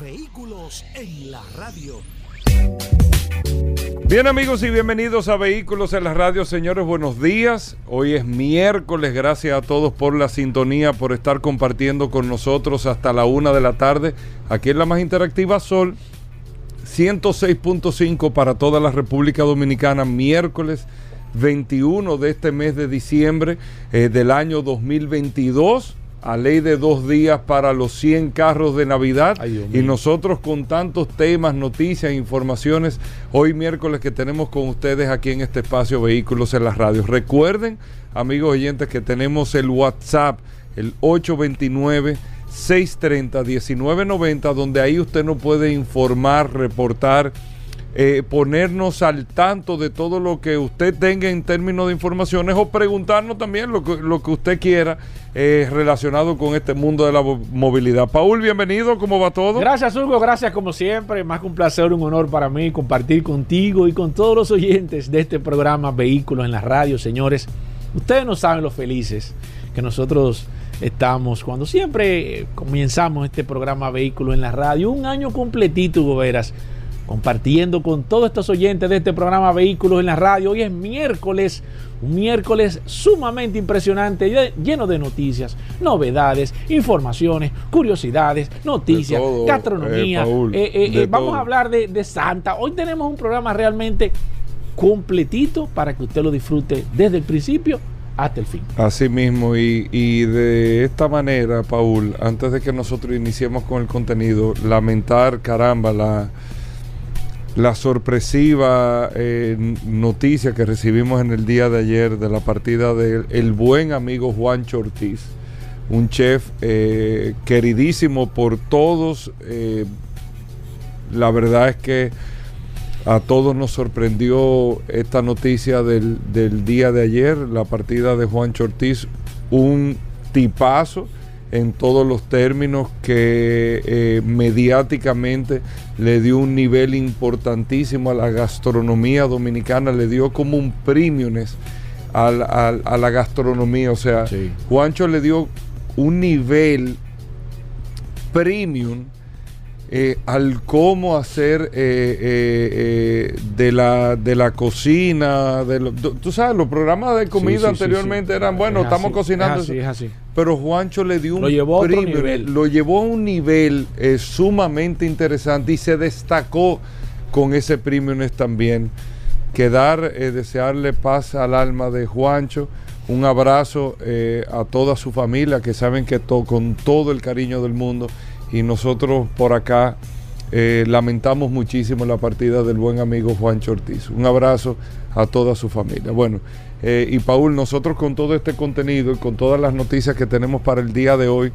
Vehículos en la radio. Bien amigos y bienvenidos a Vehículos en la radio, señores, buenos días. Hoy es miércoles, gracias a todos por la sintonía, por estar compartiendo con nosotros hasta la una de la tarde. Aquí en la más interactiva Sol, 106.5 para toda la República Dominicana, miércoles 21 de este mes de diciembre eh, del año 2022 a ley de dos días para los 100 carros de Navidad. y nosotros con tantos temas, noticias, informaciones, hoy miércoles que tenemos con ustedes aquí en este espacio Vehículos en las Radios. Recuerden, amigos oyentes, que tenemos el WhatsApp, el 829. 630-1990, donde ahí usted nos puede informar, reportar, eh, ponernos al tanto de todo lo que usted tenga en términos de informaciones o preguntarnos también lo que, lo que usted quiera eh, relacionado con este mundo de la movilidad. Paul, bienvenido, ¿cómo va todo? Gracias, Hugo, gracias como siempre. Más que un placer, un honor para mí compartir contigo y con todos los oyentes de este programa Vehículos en la Radio, señores. Ustedes no saben lo felices que nosotros estamos cuando siempre eh, comenzamos este programa Vehículos en la Radio. Un año completito, Hugo Veras compartiendo con todos estos oyentes de este programa Vehículos en la Radio. Hoy es miércoles, un miércoles sumamente impresionante, lleno de noticias, novedades, informaciones, curiosidades, noticias, gastronomía. Eh, eh, eh, vamos a hablar de, Santa. Hoy tenemos un programa realmente completito para que usted lo disfrute desde el principio hasta el fin. Así mismo, y, y, de esta manera, Paul, antes de que nosotros iniciemos con el contenido, lamentar, caramba, la, la sorpresiva eh, noticia que recibimos en el día de ayer de la partida del buen amigo Juan Ortiz, un chef eh, queridísimo por todos. Eh, la verdad es que a todos nos sorprendió esta noticia del, del día de ayer, la partida de Juan Ortiz, un tipazo en todos los términos que eh, mediáticamente le dio un nivel importantísimo a la gastronomía dominicana, le dio como un premium a, la gastronomía, o sea, Juancho le dio un nivel premium eh, al cómo hacer eh, eh, de, la, de la cocina, de tú sabes, los programas de comida anteriormente eran, bueno, estamos cocinando. Es así, Pero Juancho le dio un lo llevó, nivel. lo llevó a un nivel sumamente interesante y se destacó con ese premium también. Quedar, desearle paz al alma de Juancho un abrazo a toda su familia que saben que con todo el cariño del mundo y nosotros por acá eh, lamentamos muchísimo la partida del buen amigo Juan Ortiz. Un abrazo a toda su familia. Bueno, eh, y Paul, nosotros con todo este contenido y con todas las noticias que tenemos para el día de hoy,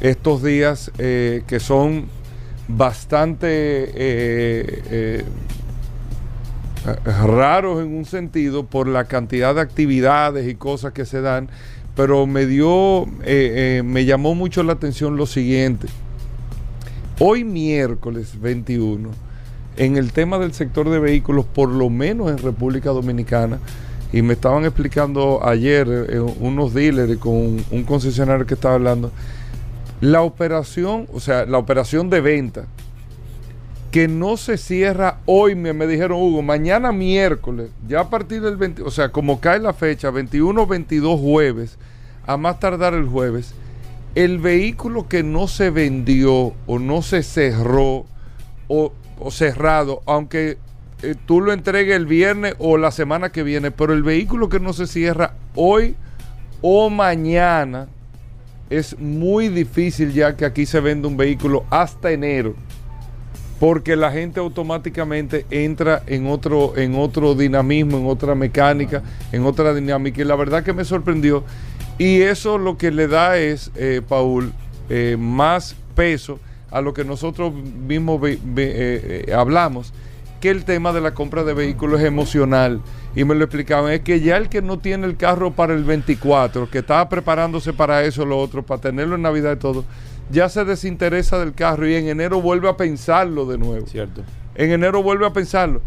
estos días eh, que son bastante raros en un sentido por la cantidad de actividades y cosas que se dan, pero me dio, me llamó mucho la atención lo siguiente. Hoy miércoles 21, en el tema del sector de vehículos, por lo menos en República Dominicana, y me estaban explicando ayer eh, unos dealers con un concesionario que estaba hablando, la operación, o sea, la operación de venta, que no se cierra hoy, me, me, dijeron Hugo, mañana miércoles, ya a partir del 20, o sea, como cae la fecha, 21, 22 jueves, a más tardar el jueves, el vehículo que no se vendió o no se cerró o, cerrado, aunque eh, tú lo entregues el viernes o la semana que viene, pero el vehículo que no se cierra hoy o mañana, es muy difícil ya que aquí se vende un vehículo hasta enero porque la gente automáticamente entra en otro, en otro dinamismo, en otra mecánica, en otra dinámica. Y la verdad que me sorprendió y eso lo que le da es, eh, Paul, eh, más peso a lo que nosotros mismos ve- ve- eh, eh, hablamos, que el tema de la compra de vehículos es emocional. Y me lo explicaban, es que ya el que no tiene el carro para el 24, que estaba preparándose para eso, lo otro, para tenerlo en Navidad y todo, ya se desinteresa del carro y en enero vuelve a pensarlo de nuevo. Cierto. En enero vuelve a pensarlo.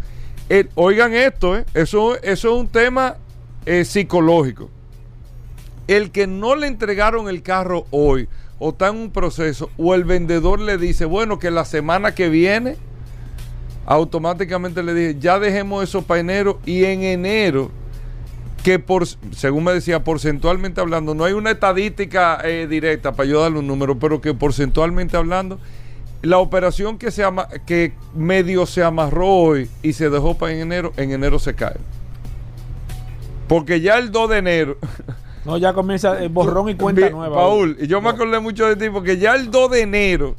El- oigan esto, ¿eh? eso, eso es un tema eh, psicológico. El que no le entregaron el carro hoy o está en un proceso o el vendedor le dice, bueno, que la semana que viene, automáticamente le dije, ya dejemos eso para enero y en enero, que por, según me decía, porcentualmente hablando, no hay una estadística eh, directa para yo darle un número, pero que porcentualmente hablando, la operación que, se que medio se amarró hoy y se dejó para en enero, en enero se cae. Porque ya el 2 de enero, No, ya comienza el borrón y cuenta nueva. Paul, y yo me acordé mucho de ti porque ya el 2 de enero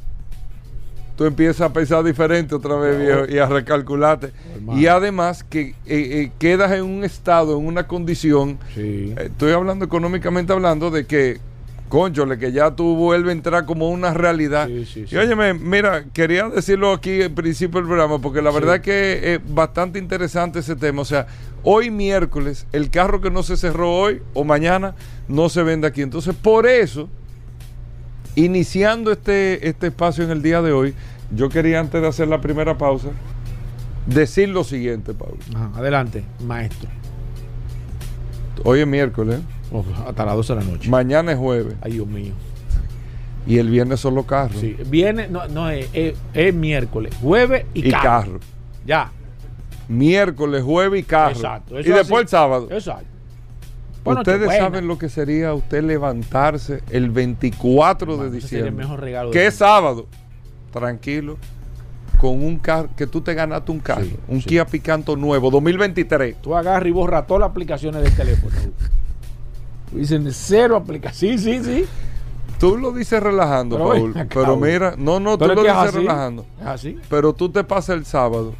tú empiezas a pensar diferente otra vez, viejo, y a recalcularte. Hermano. Y además que eh, eh, quedas en un estado, en una condición, Sí. eh, estoy hablando económicamente hablando de que, conchole, que ya tú vuelves a entrar como una realidad. Sí, sí. Y óyeme, mira, quería decirlo aquí al principio del programa, porque la verdad que es bastante interesante ese tema. O sea, hoy miércoles, el carro que no se cerró hoy o mañana no se vende aquí. Entonces, por eso, iniciando este, este espacio en el día de hoy, yo quería antes de hacer la primera pausa, decir lo siguiente, Pablo. Ajá, adelante, maestro. Hoy es miércoles. Uf, hasta las 12 de la noche. mañana es jueves Ay, Dios mío. y el viernes son los carros Sí. Viene, no, no es, es- es miércoles, jueves y, y carro. carro. Ya. Miércoles, jueves y carro. Exacto. y después así. el sábado. Exacto. Ustedes saben lo que sería usted levantarse el 24 Hermano, de el diciembre, mejor regalo que es sábado, tranquilo, con un carro, que tú te ganaste un carro, Sí, un sí. Kia Picanto nuevo, 2023. Tú agarras y borras todas las aplicaciones del teléfono. Dicen cero aplicaciones. Sí, sí, sí. Tú lo dices relajando, Pero Paul, pero mira, no, no, tú lo dices así. relajando, Es así. pero tú te pasas el sábado,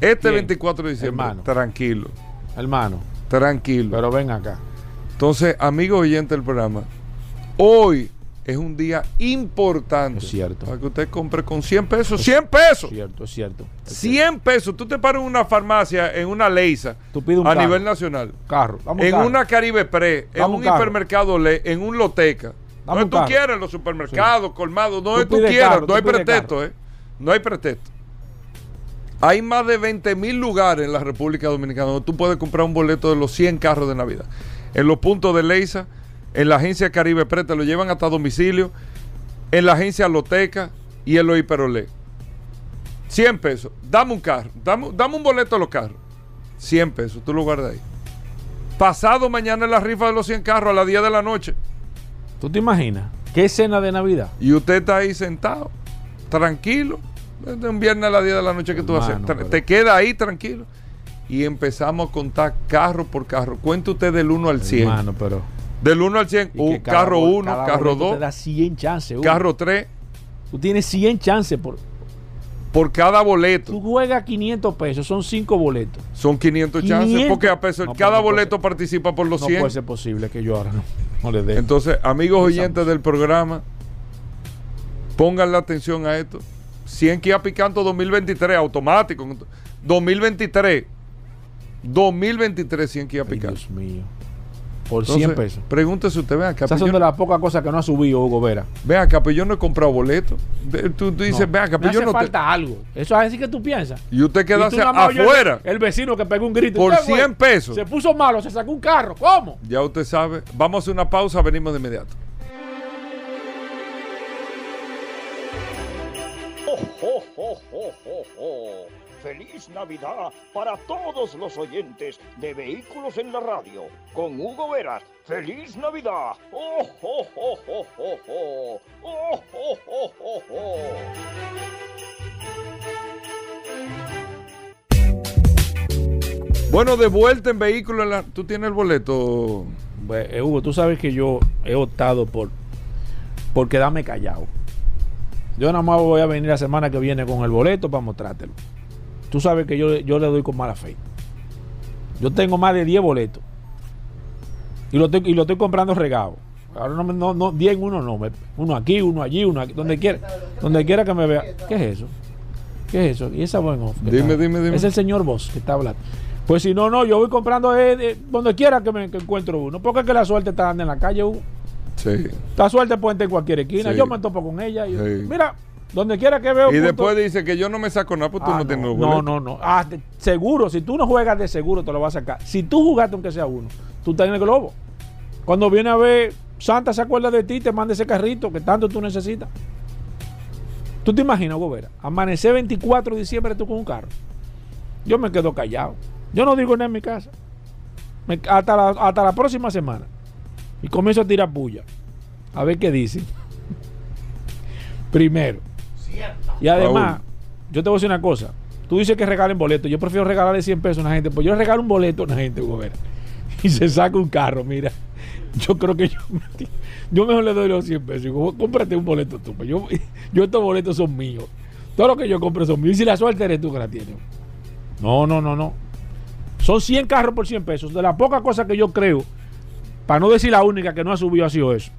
este Bien, 24 de diciembre, hermano. tranquilo, Hermano. tranquilo. Pero ven acá. Entonces, amigos oyentes del programa, hoy es un día importante. Es cierto. Para que usted compre con 100 pesos. 100 pesos. Es cierto, es cierto. Es 100 pesos. Tú te paras en una farmacia, en una Leisa, Tú pides un a carro. nivel nacional. Carro. Vamos En carro. una Caribe Pre, en un carro. hipermercado Le, en un Loteca. No un tú quieras, en los supermercados, colmados, no Tú es tú quieras, no hay pretexto. ¿eh? No hay pretexto. Hay más de 20 mil lugares en la República Dominicana donde tú puedes comprar un boleto de los 100 carros de Navidad. En los puntos de Leisa, en la agencia Caribe Pre, te lo llevan hasta domicilio, en la agencia Loteca y en los Hiperolé. 100 pesos. Dame un carro, dame, dame un boleto de los carros. 100 pesos, tú lo guardas ahí. Pasado mañana es la rifa de los 100 carros a las 10 de la noche. ¿Tú te imaginas? ¿Qué escena de Navidad? Y usted está ahí sentado, tranquilo. Desde un viernes a las 10 de la noche que tú haces. Hermano, Tra- pero- Te queda ahí tranquilo. Y empezamos a contar carro por carro. Cuente usted del 1 al 100. Hermano, pero. Del 1 al 100. y un que cada carro bol- 1, cada carro boleto 2, Te da 100 chances. Hugo. carro 3. Tú tienes 100 chances. Por, Por cada boleto. tú juegas 500 pesos, son 5 boletos. Son 500 chances. 500. Porque a peso, No, cada no boleto ser. participa por los No 100. puede ser posible que yo ahora no, no le dé. Entonces, amigos oyentes del programa, pongan la atención a esto. 100 Kia Picanto 2023, automático. 2023. 2023 100 Kia Picanto. Dios mío. Por Entonces, 100 pesos. Pregúntese usted, ven acá. Esas son de las pocas cosas que no ha subido Hugo Vera. ven acá, pues yo no he comprado boleto. De- Tú, tú dices, ven acá, me yo no te- falta algo. Eso es así que tú piensas. Y usted Y queda tú nada más oyes el- afuera El, vecino que pegó un grito. por ¿Qué fue? 100 pesos. Se puso malo, se sacó un carro. ¿Cómo? Ya usted sabe. Vamos a hacer una pausa, venimos de inmediato. Oh, oh, oh, oh, oh! ¡Feliz Navidad para todos los oyentes de Vehículos en la Radio! Con Hugo Veras. ¡Feliz Navidad! ¡Oh, oh, oh, oh, oh, oh! ¡Oh, oh, oh, oh, oh! Bueno, de vuelta en vehículo. en la- ¿Tú tienes el boleto? Eh, Hugo, tú sabes que yo he optado por, por quedarme callado. Yo nada más voy a venir la semana que viene con el boleto para mostrártelo. Tú sabes que yo, yo le doy con mala fe. Yo tengo más de 10 boletos. Y lo estoy, y lo estoy comprando regado. Ahora no, no, no 10 en uno no. Uno aquí, uno allí, uno aquí. Donde quiera, donde quiera que me vea. ¿Qué es eso? ¿Qué es eso? Y esa buen off. que Dime, dime, dime. Es el señor Boss que está hablando. Pues si no, no, yo voy comprando eh, eh, donde quiera que me que encuentro uno. Porque es que la suerte está dando en la calle, Hugo. Sí. La suerte puede estar en cualquier esquina. Sí. Yo me topo con ella. y yo- Sí. Mira, donde quiera que veo. Y punto- después dice que yo no me saco nada, pues tú Ah, no, tienes los no, no, no. Ah, seguro, si tú no juegas de seguro, te lo vas a sacar. Si tú jugaste aunque sea uno, tú estás en el globo. Cuando viene a ver, Santa se acuerda de ti, te manda ese carrito que tanto tú necesitas. ¿Tú te imaginas, Gobera? Amanecer 24 de diciembre tú con un carro. Yo me quedo callado. Yo no digo nada en mi casa. Me- hasta, la, hasta la próxima semana. Y comienzo a tirar puya. A ver qué dicen. Primero. Y además, Raúl. yo te voy a decir una cosa. Tú dices que regalen boletos. Yo prefiero regalarle 100 pesos a una gente. Pues yo le regalo un boleto a una gente, Gobera. Y se saca un carro, mira. Yo creo que yo, yo mejor le doy los 100 pesos. Digo, cómprate un boleto tú. pues yo, yo estos boletos son míos. Todo lo que yo compre son míos. Y si la suerte eres tú que la tienes. No, no, no, no. Son 100 carros por 100 pesos. De la poca cosa que yo creo, para no decir la única que no ha subido ha sido eso.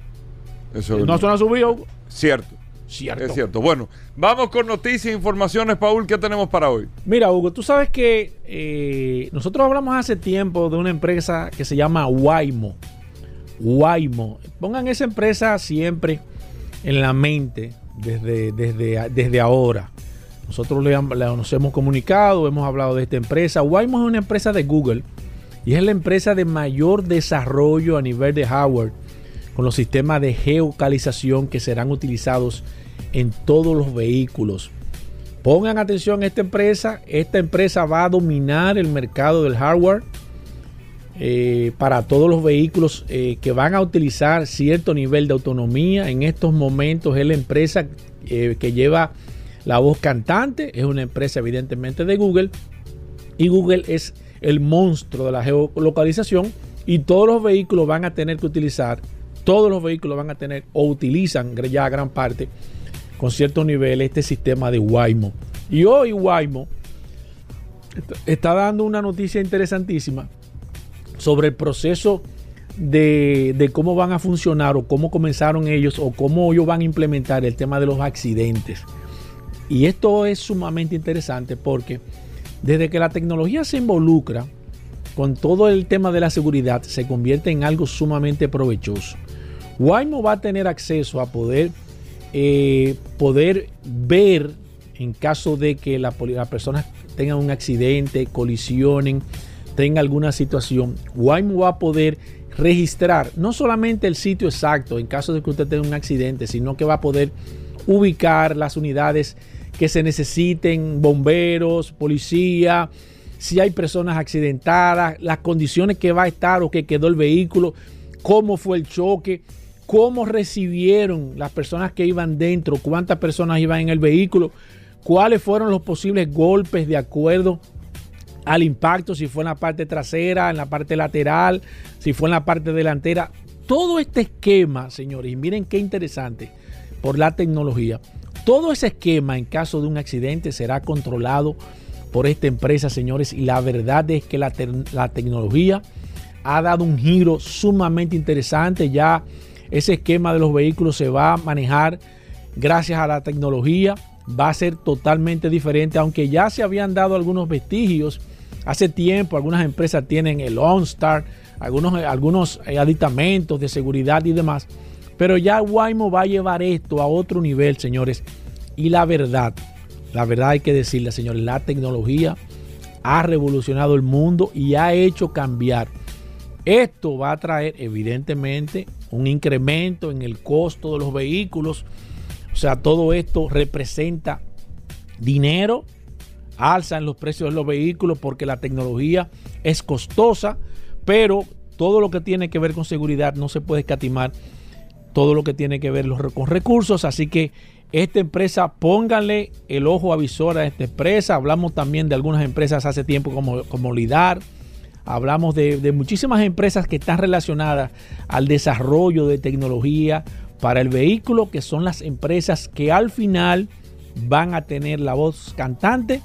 Eso No ha subido? Cierto, cierto. es cierto. Bueno, vamos con noticias e informaciones, Paul. ¿Qué tenemos para hoy? Mira, Hugo, tú sabes que eh, nosotros hablamos hace tiempo de una empresa que se llama Waymo. Waymo. Pongan esa empresa siempre en la mente desde, desde, desde ahora. Nosotros le, le- nos hemos comunicado, hemos hablado de esta empresa. Waymo es una empresa de Google y es la empresa de mayor desarrollo a nivel de hardware con los sistemas de geocalización que serán utilizados en todos los vehículos. Pongan atención a esta empresa. Esta empresa va a dominar el mercado del hardware eh, para todos los vehículos eh, que van a utilizar cierto nivel de autonomía. En estos momentos es la empresa eh, que lleva la voz cantante. Es una empresa evidentemente de Google. Y Google es el monstruo de la geolocalización. Y todos los vehículos van a tener que utilizar, todos los vehículos van a tener o utilizan ya gran parte con cierto nivel este sistema de Waymo. Y hoy Waymo está- está dando una noticia interesantísima sobre el proceso de, de cómo van a funcionar o cómo comenzaron ellos o cómo ellos van a implementar el tema de los accidentes. Y esto es sumamente interesante porque desde que la tecnología se involucra con todo el tema de la seguridad, se convierte en algo sumamente provechoso. Waymo va a tener acceso a poder, eh, poder ver en caso de que la, las personas tengan un accidente, colisionen, tenga alguna situación. Waymo va a poder registrar no solamente el sitio exacto en caso de que usted tenga un accidente, sino que va a poder ubicar las unidades que se necesiten, bomberos, policía, si hay personas accidentadas, las condiciones que va a estar o que quedó el vehículo, cómo fue el choque, cómo recibieron las personas que iban dentro, cuántas personas iban en el vehículo, cuáles fueron los posibles golpes de acuerdo al impacto, si fue en la parte trasera, en la parte lateral, si fue en la parte delantera. Todo este esquema, señores, y miren qué interesante, por la tecnología, todo ese esquema en caso de un accidente será controlado por esta empresa, señores, y la verdad es que la, te- la tecnología ha dado un giro sumamente interesante. Ya ese esquema de los vehículos se va a manejar gracias a la tecnología. Va a ser totalmente diferente, aunque ya se habían dado algunos vestigios. Hace tiempo algunas empresas tienen el OnStar, algunos, algunos eh, aditamentos de seguridad y demás. Pero ya Waymo va a llevar esto a otro nivel, señores. Y la verdad, la verdad hay que decirle, señores, la tecnología ha revolucionado el mundo y ha hecho cambiar. Esto va a traer, evidentemente, un incremento en el costo de los vehículos. O sea, todo esto representa dinero, alza en los precios de los vehículos porque la tecnología es costosa, pero todo lo que tiene que ver con seguridad no se puede escatimar, todo lo que tiene que ver los- con recursos, así que esta empresa, pónganle el ojo avisor a esta empresa, hablamos también de algunas empresas hace tiempo como, como Lidar, hablamos de, muchísimas empresas que están relacionadas al desarrollo de tecnología para el vehículo, que son las empresas que al final van a tener la voz cantante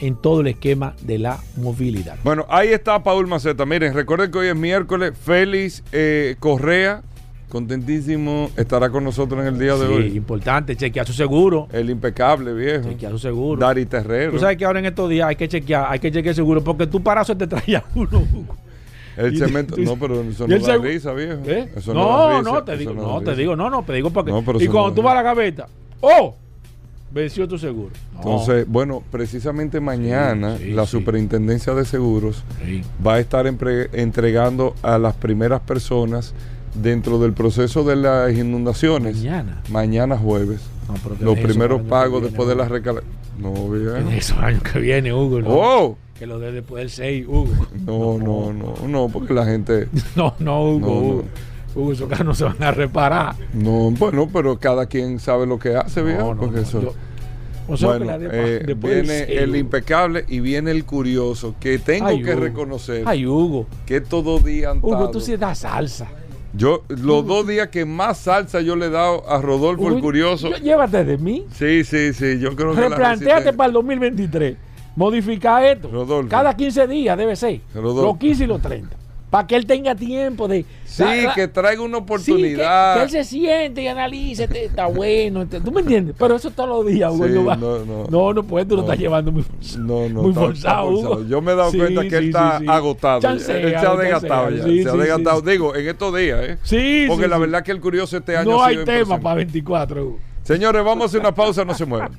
en todo el esquema de la movilidad. Bueno, ahí está Paul Maceta. Miren, recuerden que hoy es miércoles. Félix eh, Correa Contentísimo. Estará con nosotros en el día de Sí, hoy. importante, chequear su seguro. El impecable, viejo. Chequear su seguro. Dari Terrero. Tú sabes que ahora en estos días hay que chequear, hay que chequear el seguro porque tú para eso te traía uno. El cemento. No, pero eso no da risa, viejo. ¿Eh? Eso no, da risa, no, te digo, da no, te digo, no, no, te digo porque. No, y cuando no tú vas a la gaveta, ¡oh! Venció tu seguro. No. Entonces, bueno, precisamente mañana sí, la sí. Superintendencia de Seguros Sí. va a estar empre- entregando a las primeras personas dentro del proceso de las inundaciones. Mañana. Mañana jueves. No, Los primeros pagos después de viene, la recala... No. Que viejo. deje eso año que viene, Hugo. No, ¡Oh! Que lo dé después del 6, Hugo. No, no, no, no, porque la gente... No, no, Hugo. No. Hugo. Hugo, esos carros no se van a reparar. No, bueno, pero cada quien sabe lo que hace, viejo. Porque eso... Yo- o sea, bueno, de- eh, viene el impecable y viene el curioso, que tengo Ay, que Hugo. reconocer Ay, Hugo. que todo día han Hugo, tú sí das salsa. Yo, los dos días que más salsa yo le he dado a Rodolfo el Curioso. yo- Llévate de mí. Sí, sí, sí. Yo creo que la Replanteate para el 2023. Modificar esto. Rodolfo. Cada 15 días debe ser. Rodolfo. Los 15 y los 30. Para que él tenga tiempo de. Sí, la- la- que traiga una Sí, que, oportunidad. que él se siente y analice. Está bueno. ¿Tú me entiendes? Pero eso todos los días, Hugo. Sí, no, no, no. no, no puedes. Tú lo estás llevando muy, No, no, muy está- forzado, está. Yo me he dado Sí, cuenta que él está agotado. Chancea, él se ha desgastado ya. se ha desgastado. Digo, en estos días, ¿eh? Sí, Porque la verdad que el curioso este año No ha hay tema para 24, Hugo. Señores, vamos a hacer una pausa, no se muevan.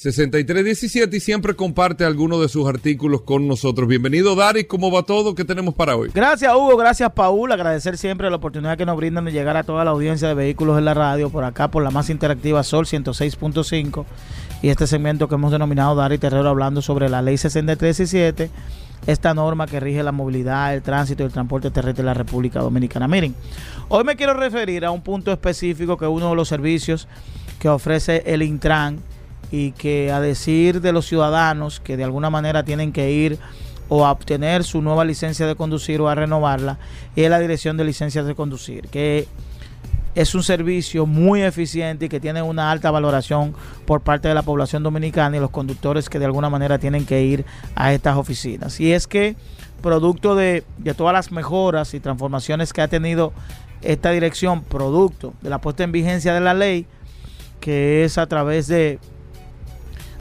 6317 y siempre comparte algunos de sus artículos con nosotros. Bienvenido Daris, ¿cómo va todo? ¿Qué tenemos para hoy? Gracias Hugo, gracias Paul, agradecer siempre la oportunidad que nos brindan de llegar a toda la audiencia de vehículos en la radio, por acá por la más interactiva Sol 106.5 y este segmento que hemos denominado Dar y Terrero hablando sobre la ley 6317, esta norma que rige la movilidad, el tránsito y el transporte terrestre de la República Dominicana. Miren, hoy me quiero referir a un punto específico que uno de los servicios que ofrece el Intran y que a decir de los ciudadanos que de alguna manera tienen que ir o a obtener su nueva licencia de conducir o a renovarla es la dirección de licencias de conducir, que es un servicio muy eficiente y que tiene una alta valoración por parte de la población dominicana y los conductores que de alguna manera tienen que ir a estas oficinas. Y es que producto de, de todas las mejoras y transformaciones que ha tenido esta dirección, producto de la puesta en vigencia de la ley, que es a través de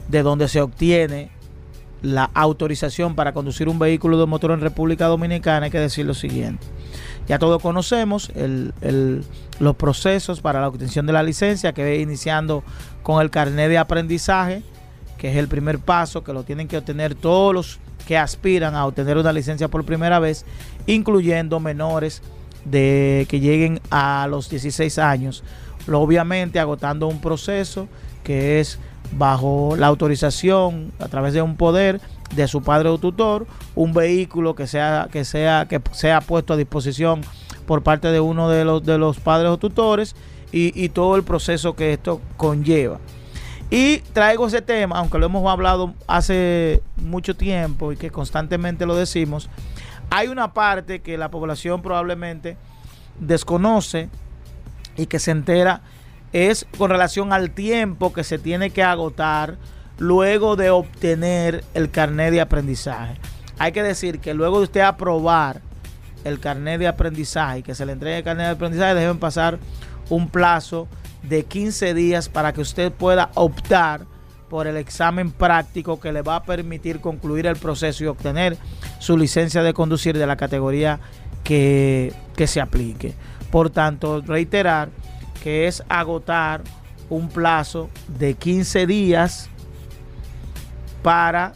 de donde se obtiene la autorización para conducir un vehículo de motor en República Dominicana, hay que decir lo siguiente. Ya todos conocemos el- el- los procesos para la obtención de la licencia, que ve iniciando con el carnet de aprendizaje, que es el primer paso, que lo tienen que obtener todos los que aspiran a obtener una licencia por primera vez, incluyendo menores de que lleguen a los 16 años. Obviamente agotando un proceso que es bajo la autorización a través de un poder de su padre o tutor, un vehículo que sea que sea que sea puesto a disposición por parte de uno de los de los padres o tutores y, y todo el proceso que esto conlleva. Y traigo ese tema, aunque lo hemos hablado hace mucho tiempo y que constantemente lo decimos, hay una parte que la población probablemente desconoce y que se entera es con relación al tiempo que se tiene que agotar luego de obtener el carnet de aprendizaje. Hay que decir que luego de usted aprobar el carnet de aprendizaje y que se le entregue el carnet de aprendizaje, deben pasar un plazo de 15 días para que usted pueda optar por el examen práctico que le va a permitir concluir el proceso y obtener su licencia de conducir de la categoría que, que se aplique. Por tanto, reiterar que es agotar un plazo de 15 días para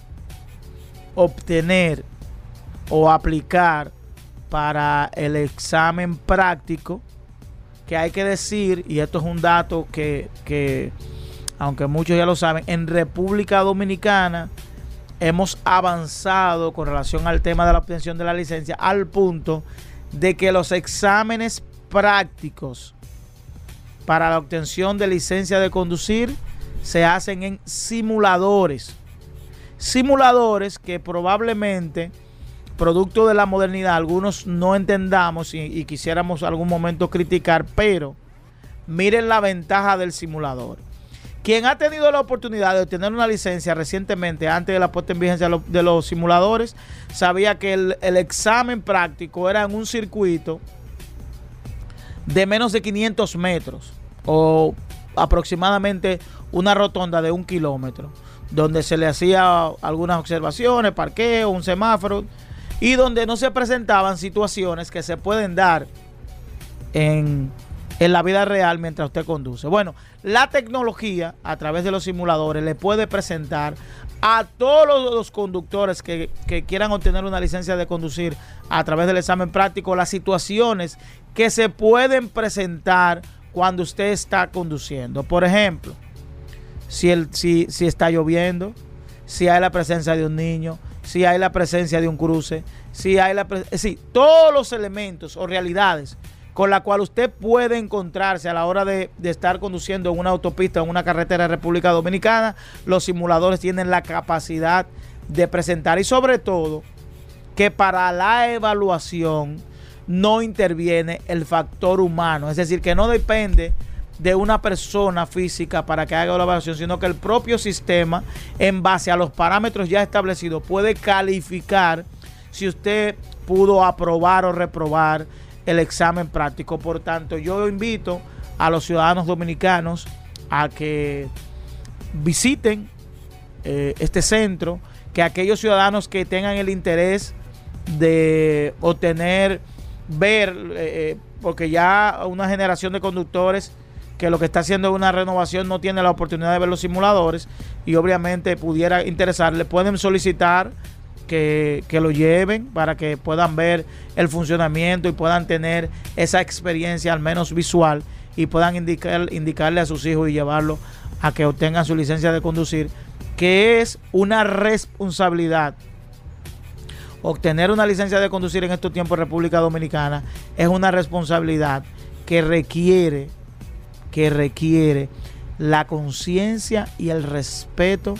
obtener o aplicar para el examen práctico que hay que decir, y esto es un dato que, que aunque muchos ya lo saben, en República Dominicana hemos avanzado con relación al tema de la obtención de la licencia al punto de que los exámenes prácticos para la obtención de licencia de conducir se hacen en simuladores. simuladores que probablemente, producto de la modernidad, algunos no entendamos y, y quisiéramos algún momento criticar, pero miren la ventaja del simulador. Quien ha tenido la oportunidad de obtener una licencia recientemente, antes de la puesta en vigencia de los, simuladores, sabía que el, el examen práctico era en un circuito de menos de 500 metros o aproximadamente una rotonda de un kilómetro, donde se le hacía algunas observaciones, parqueo, un semáforo, y donde no se presentaban situaciones que se pueden dar en, en la vida real mientras usted conduce. Bueno, la tecnología a través de los simuladores le puede presentar a todos los, conductores que, que, quieran obtener una licencia de conducir a través del examen práctico las situaciones que se pueden presentar cuando usted está conduciendo. Por ejemplo, si, el, si, si está lloviendo, si hay la presencia de un niño, si hay la presencia de un cruce, si hay la... Es decir, todos los elementos o realidades con la cual usted puede encontrarse a la hora de, de, estar conduciendo en una autopista o en una carretera de República Dominicana, los simuladores tienen la capacidad de presentar y sobre todo que para la evaluación no interviene el factor humano, es decir, que no depende de una persona física para que haga la evaluación, sino que el propio sistema, en base a los parámetros ya establecidos, puede calificar si usted pudo aprobar o reprobar el examen práctico. Por tanto, yo invito a los ciudadanos dominicanos a que visiten eh, este centro, que aquellos ciudadanos que tengan el interés de obtener, ver, eh, porque ya una generación de conductores que lo que está haciendo es una renovación no tiene la oportunidad de ver los simuladores y obviamente pudiera interesarle, pueden solicitar que, que, lo lleven para que puedan ver el funcionamiento y puedan tener esa experiencia al menos visual y puedan indicar, indicarle a sus hijos y llevarlo a que obtengan su licencia de conducir, que es una responsabilidad. Obtener una licencia de conducir en estos tiempos en República Dominicana es una responsabilidad que requiere, que requiere la conciencia y el respeto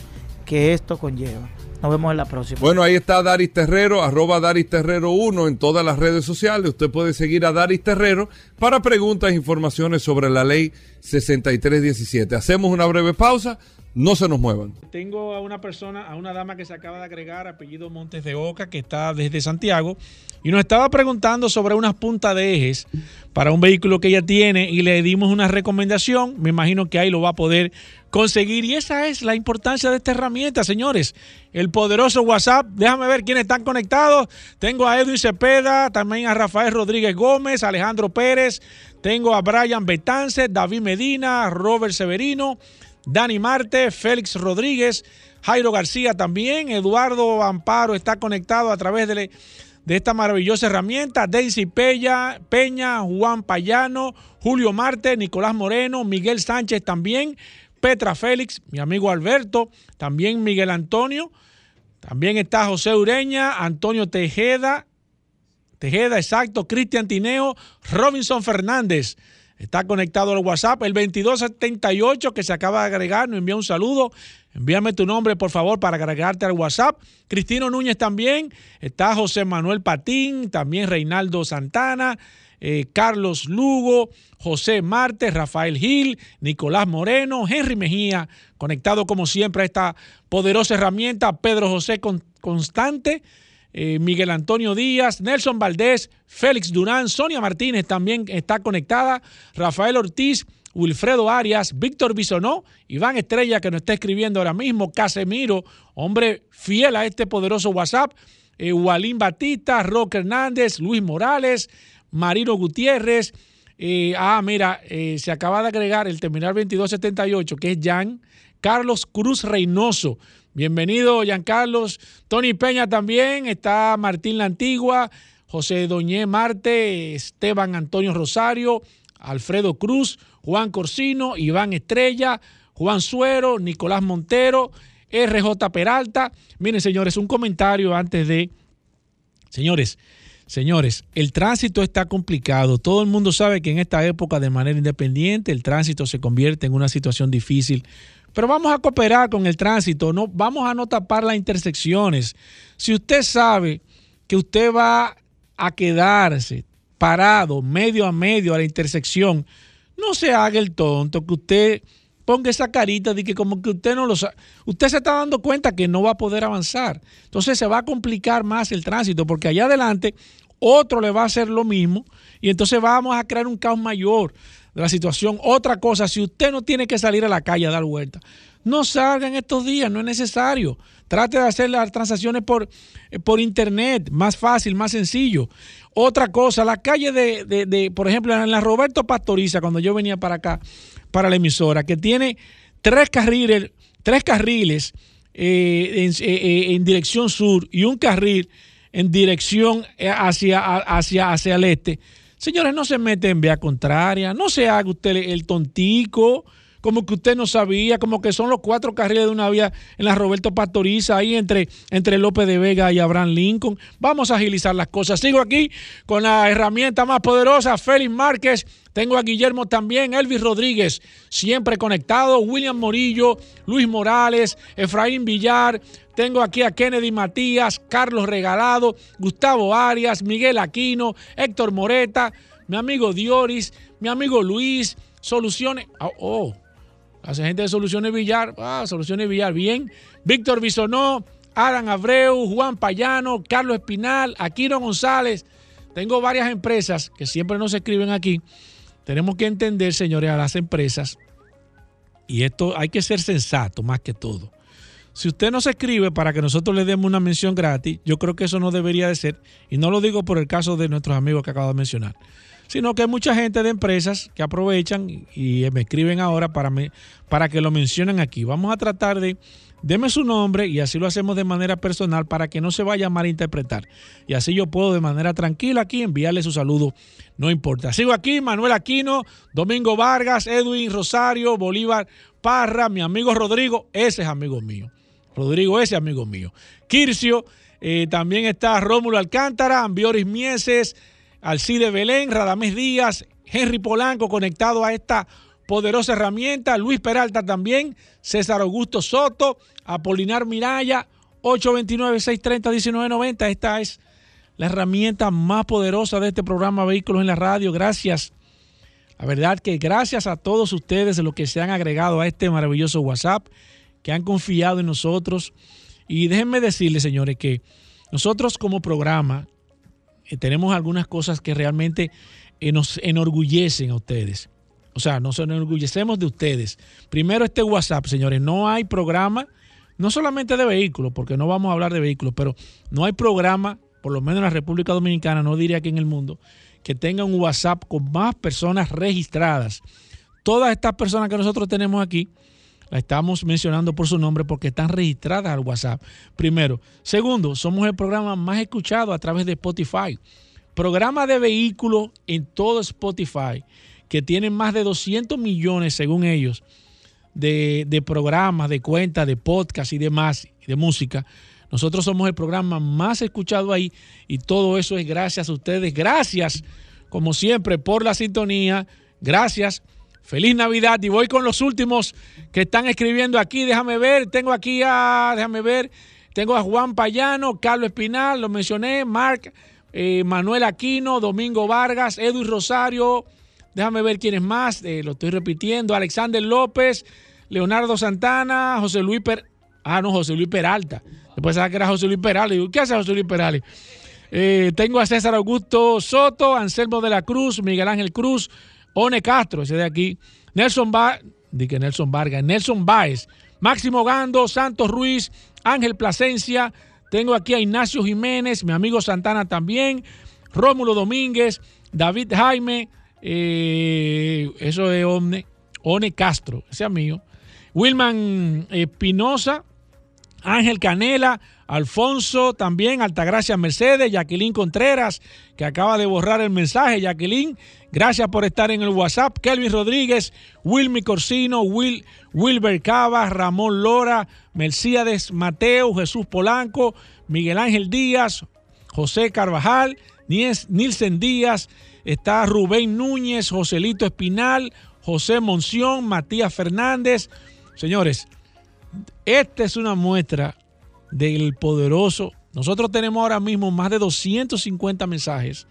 que esto conlleva. Nos vemos en la próxima. Bueno, ahí está Daris Terrero, arroba Daris Terrero 1 en todas las redes sociales. Usted puede seguir a Daris Terrero para preguntas e informaciones sobre la ley 6317. Hacemos una breve pausa. No se nos muevan. Tengo a una persona, a una dama que se acaba de agregar, apellido Montes de Oca, que está desde Santiago, y nos estaba preguntando sobre unas puntas de ejes para un vehículo que ella tiene y le dimos una recomendación. Me imagino que ahí lo va a poder conseguir. Y esa es la importancia de esta herramienta, señores. El poderoso WhatsApp. Déjame ver quiénes están conectados. Tengo a Edwin Cepeda, también a Rafael Rodríguez Gómez, Alejandro Pérez. Tengo a Brian Betance, David Medina, Robert Severino. Dani Marte, Félix Rodríguez, Jairo García también, Eduardo Amparo está conectado a través de, de esta maravillosa herramienta, Daisy Peña, Peña, Juan Payano, Julio Marte, Nicolás Moreno, Miguel Sánchez también, Petra Félix, mi amigo Alberto, también Miguel Antonio, también está José Ureña, Antonio Tejeda, Tejeda, exacto, Cristian Tineo, Robinson Fernández. Está conectado al WhatsApp, el 2278 que se acaba de agregar, nos envía un saludo. Envíame tu nombre, por favor, para agregarte al WhatsApp. Cristino Núñez también. Está José Manuel Patín, también Reinaldo Santana, eh, Carlos Lugo, José Marte, Rafael Gil, Nicolás Moreno, Henry Mejía, conectado como siempre a esta poderosa herramienta. Pedro José Constante. Eh, Miguel Antonio Díaz, Nelson Valdés, Félix Durán, Sonia Martínez también está conectada, Rafael Ortiz, Wilfredo Arias, Víctor Bisonó, Iván Estrella que nos está escribiendo ahora mismo, Casemiro, hombre fiel a este poderoso WhatsApp, eh, Walín Batista, Roque Hernández, Luis Morales, Marino Gutiérrez, eh, ah, mira, eh, se acaba de agregar el terminal 2278 que es Jan Carlos Cruz Reynoso. Bienvenido, Giancarlos. Tony Peña también. Está Martín La Antigua, José Doñé Marte, Esteban Antonio Rosario, Alfredo Cruz, Juan Corsino, Iván Estrella, Juan Suero, Nicolás Montero, RJ Peralta. Miren, señores, un comentario antes de. Señores, señores, el tránsito está complicado. Todo el mundo sabe que en esta época, de manera independiente, el tránsito se convierte en una situación difícil Pero vamos a cooperar con el tránsito, no, vamos a no tapar las intersecciones. Si usted sabe que usted va a quedarse parado medio a medio a la intersección, no se haga el tonto, que usted ponga esa carita de que como que usted no lo sabe. Usted se está dando cuenta que no va a poder avanzar. Entonces se va a complicar más el tránsito porque allá adelante otro le va a hacer lo mismo y entonces vamos a crear un caos mayor de la situación. Otra cosa, si usted no tiene que salir a la calle a dar vuelta, no salga en estos días, no es necesario. Trate de hacer las transacciones por, eh, por internet, más fácil, más sencillo. Otra cosa, la calle de, de, por ejemplo, en la Roberto Pastoriza, cuando yo venía para acá, para la emisora, que tiene tres carriles, tres carriles eh, en, eh, en, dirección sur y un carril en dirección hacia, hacia, hacia el este Señores, no se meten en vía contraria, no se haga usted el tontico, como que usted no sabía, como que son los cuatro carriles de una vía en la Roberto Pastoriza, ahí entre, entre López de Vega y Abraham Lincoln. Vamos a agilizar las cosas. Sigo aquí con la herramienta más poderosa, Félix Márquez. Tengo a Guillermo también, Elvis Rodríguez, siempre conectado, William Morillo, Luis Morales, Efraín Villar, tengo aquí a Kennedy Matías, Carlos Regalado, Gustavo Arias, Miguel Aquino, Héctor Moreta, mi amigo Dioris, mi amigo Luis, Soluciones. Oh, oh. hace gente de Soluciones Villar. Ah, Soluciones Villar, bien. Víctor Bisonó, Alan Abreu, Juan Payano, Carlos Espinal, Aquino González. Tengo varias empresas que siempre nos escriben aquí. Tenemos que entender, señores, a las empresas. Y esto hay que ser sensato más que todo. Si usted nos escribe para que nosotros le demos una mención gratis, yo creo que eso no debería de ser, y no lo digo por el caso de nuestros amigos que acabo de mencionar, sino que hay mucha gente de empresas que aprovechan y me escriben ahora para, para que lo mencionen aquí. Vamos a tratar de, deme su nombre y así lo hacemos de manera personal para que no se vaya a malinterpretar. Y así yo puedo de manera tranquila aquí enviarle su saludo, no importa. Sigo aquí, Manuel Aquino, Domingo Vargas, Edwin Rosario, Bolívar Parra, mi amigo Rodrigo, ese es amigo mío. Rodrigo ese amigo mío. Kircio, eh, también está Rómulo Alcántara, Ambioris Mieses, Alcide Belén, Radamés Díaz, Henry Polanco conectado a esta poderosa herramienta, Luis Peralta también, César Augusto Soto, Apolinar Miraya, 829-630-1990. Esta es la herramienta más poderosa de este programa Vehículos en la Radio. Gracias. La verdad que gracias a todos ustedes los que se han agregado a este maravilloso WhatsApp que han confiado en nosotros. Y déjenme decirles, señores, que nosotros como programa eh, tenemos algunas cosas que realmente eh, nos enorgullecen a ustedes. O sea, nos enorgullecemos de ustedes. Primero este WhatsApp, señores, no hay programa, no solamente de vehículos, porque no vamos a hablar de vehículos, pero no hay programa, por lo menos en la República Dominicana, no diría que en el mundo, que tenga un WhatsApp con más personas registradas. Todas estas personas que nosotros tenemos aquí, la estamos mencionando por su nombre porque están registradas al WhatsApp. Primero. Segundo, somos el programa más escuchado a través de Spotify. Programa de vehículos en todo Spotify, que tienen más de 200 millones, según ellos, de, de programas, de cuentas, de podcast y demás, de música. Nosotros somos el programa más escuchado ahí y todo eso es gracias a ustedes. Gracias, como siempre, por la sintonía. Gracias Feliz Navidad y voy con los últimos que están escribiendo aquí. Déjame ver, tengo aquí a, déjame ver, tengo a Juan Payano, Carlos Espinal, lo mencioné, Marc, eh, Manuel Aquino, Domingo Vargas, Edwin Rosario, déjame ver quiénes más, eh, lo estoy repitiendo, Alexander López, Leonardo Santana, José Luis. Ah, no, José Luis Peralta. Después sabía que era José Luis Peralta. ¿qué hace José Luis Peralta? Eh, tengo a César Augusto Soto, Anselmo de la Cruz, Miguel Ángel Cruz, One Castro, ese de aquí, Nelson, ba que Nelson Vargas, Nelson Báez, Máximo Gando, Santos Ruiz, Ángel Plasencia, tengo aquí a Ignacio Jiménez, mi amigo Santana también, Rómulo Domínguez, David Jaime, eh, eso es One, One Castro, ese es mío, Wilman Espinosa, Ángel Canela, Alfonso también, Altagracia Mercedes, Jacqueline Contreras, que acaba de borrar el mensaje. Jacqueline, gracias por estar en el WhatsApp. Kelvin Rodríguez, Wilmy Corsino, Will, Wilber Cava, Ramón Lora, Mercedes Mateo, Jesús Polanco, Miguel Ángel Díaz, José Carvajal, Nilsen Díaz, está Rubén Núñez, Joselito Espinal, José Monción, Matías Fernández, Señores, esta es una muestra del poderoso. Nosotros tenemos ahora mismo más de 250 mensajes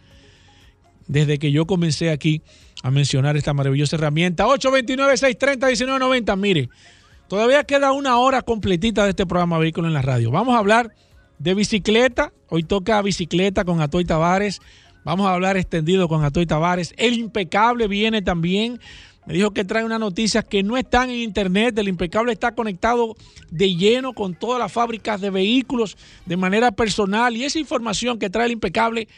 desde que yo comencé aquí a mencionar esta maravillosa herramienta. 829-630-1990. Mire, todavía queda una hora completita de este programa Vehículo en la Radio. Vamos a hablar de bicicleta. Hoy toca bicicleta con Atoy Tavares. Vamos a hablar extendido con Atoy Tavares. El impecable viene también. Me dijo que trae unas noticias que no están en internet. El impecable está conectado de lleno con todas las fábricas de vehículos de manera personal. Y esa información que trae el impecable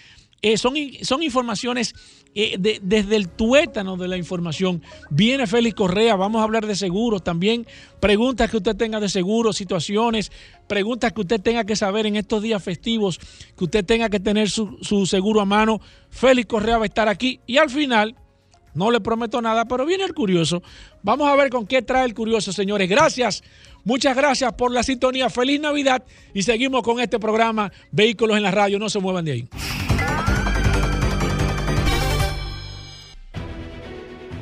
eh, son, son informaciones eh, de, desde el tuétano de la información. Viene Félix Correa, vamos a hablar de seguros también. Preguntas que usted tenga de seguros, situaciones, preguntas que usted tenga que saber en estos días festivos, que usted tenga que tener su, su seguro a mano. Félix Correa va a estar aquí y al final no le prometo nada, pero viene el curioso. Vamos a ver con qué trae el curioso, señores. Gracias. Muchas gracias por la sintonía. Feliz Navidad y seguimos con este programa Vehículos en la Radio. No se muevan de ahí.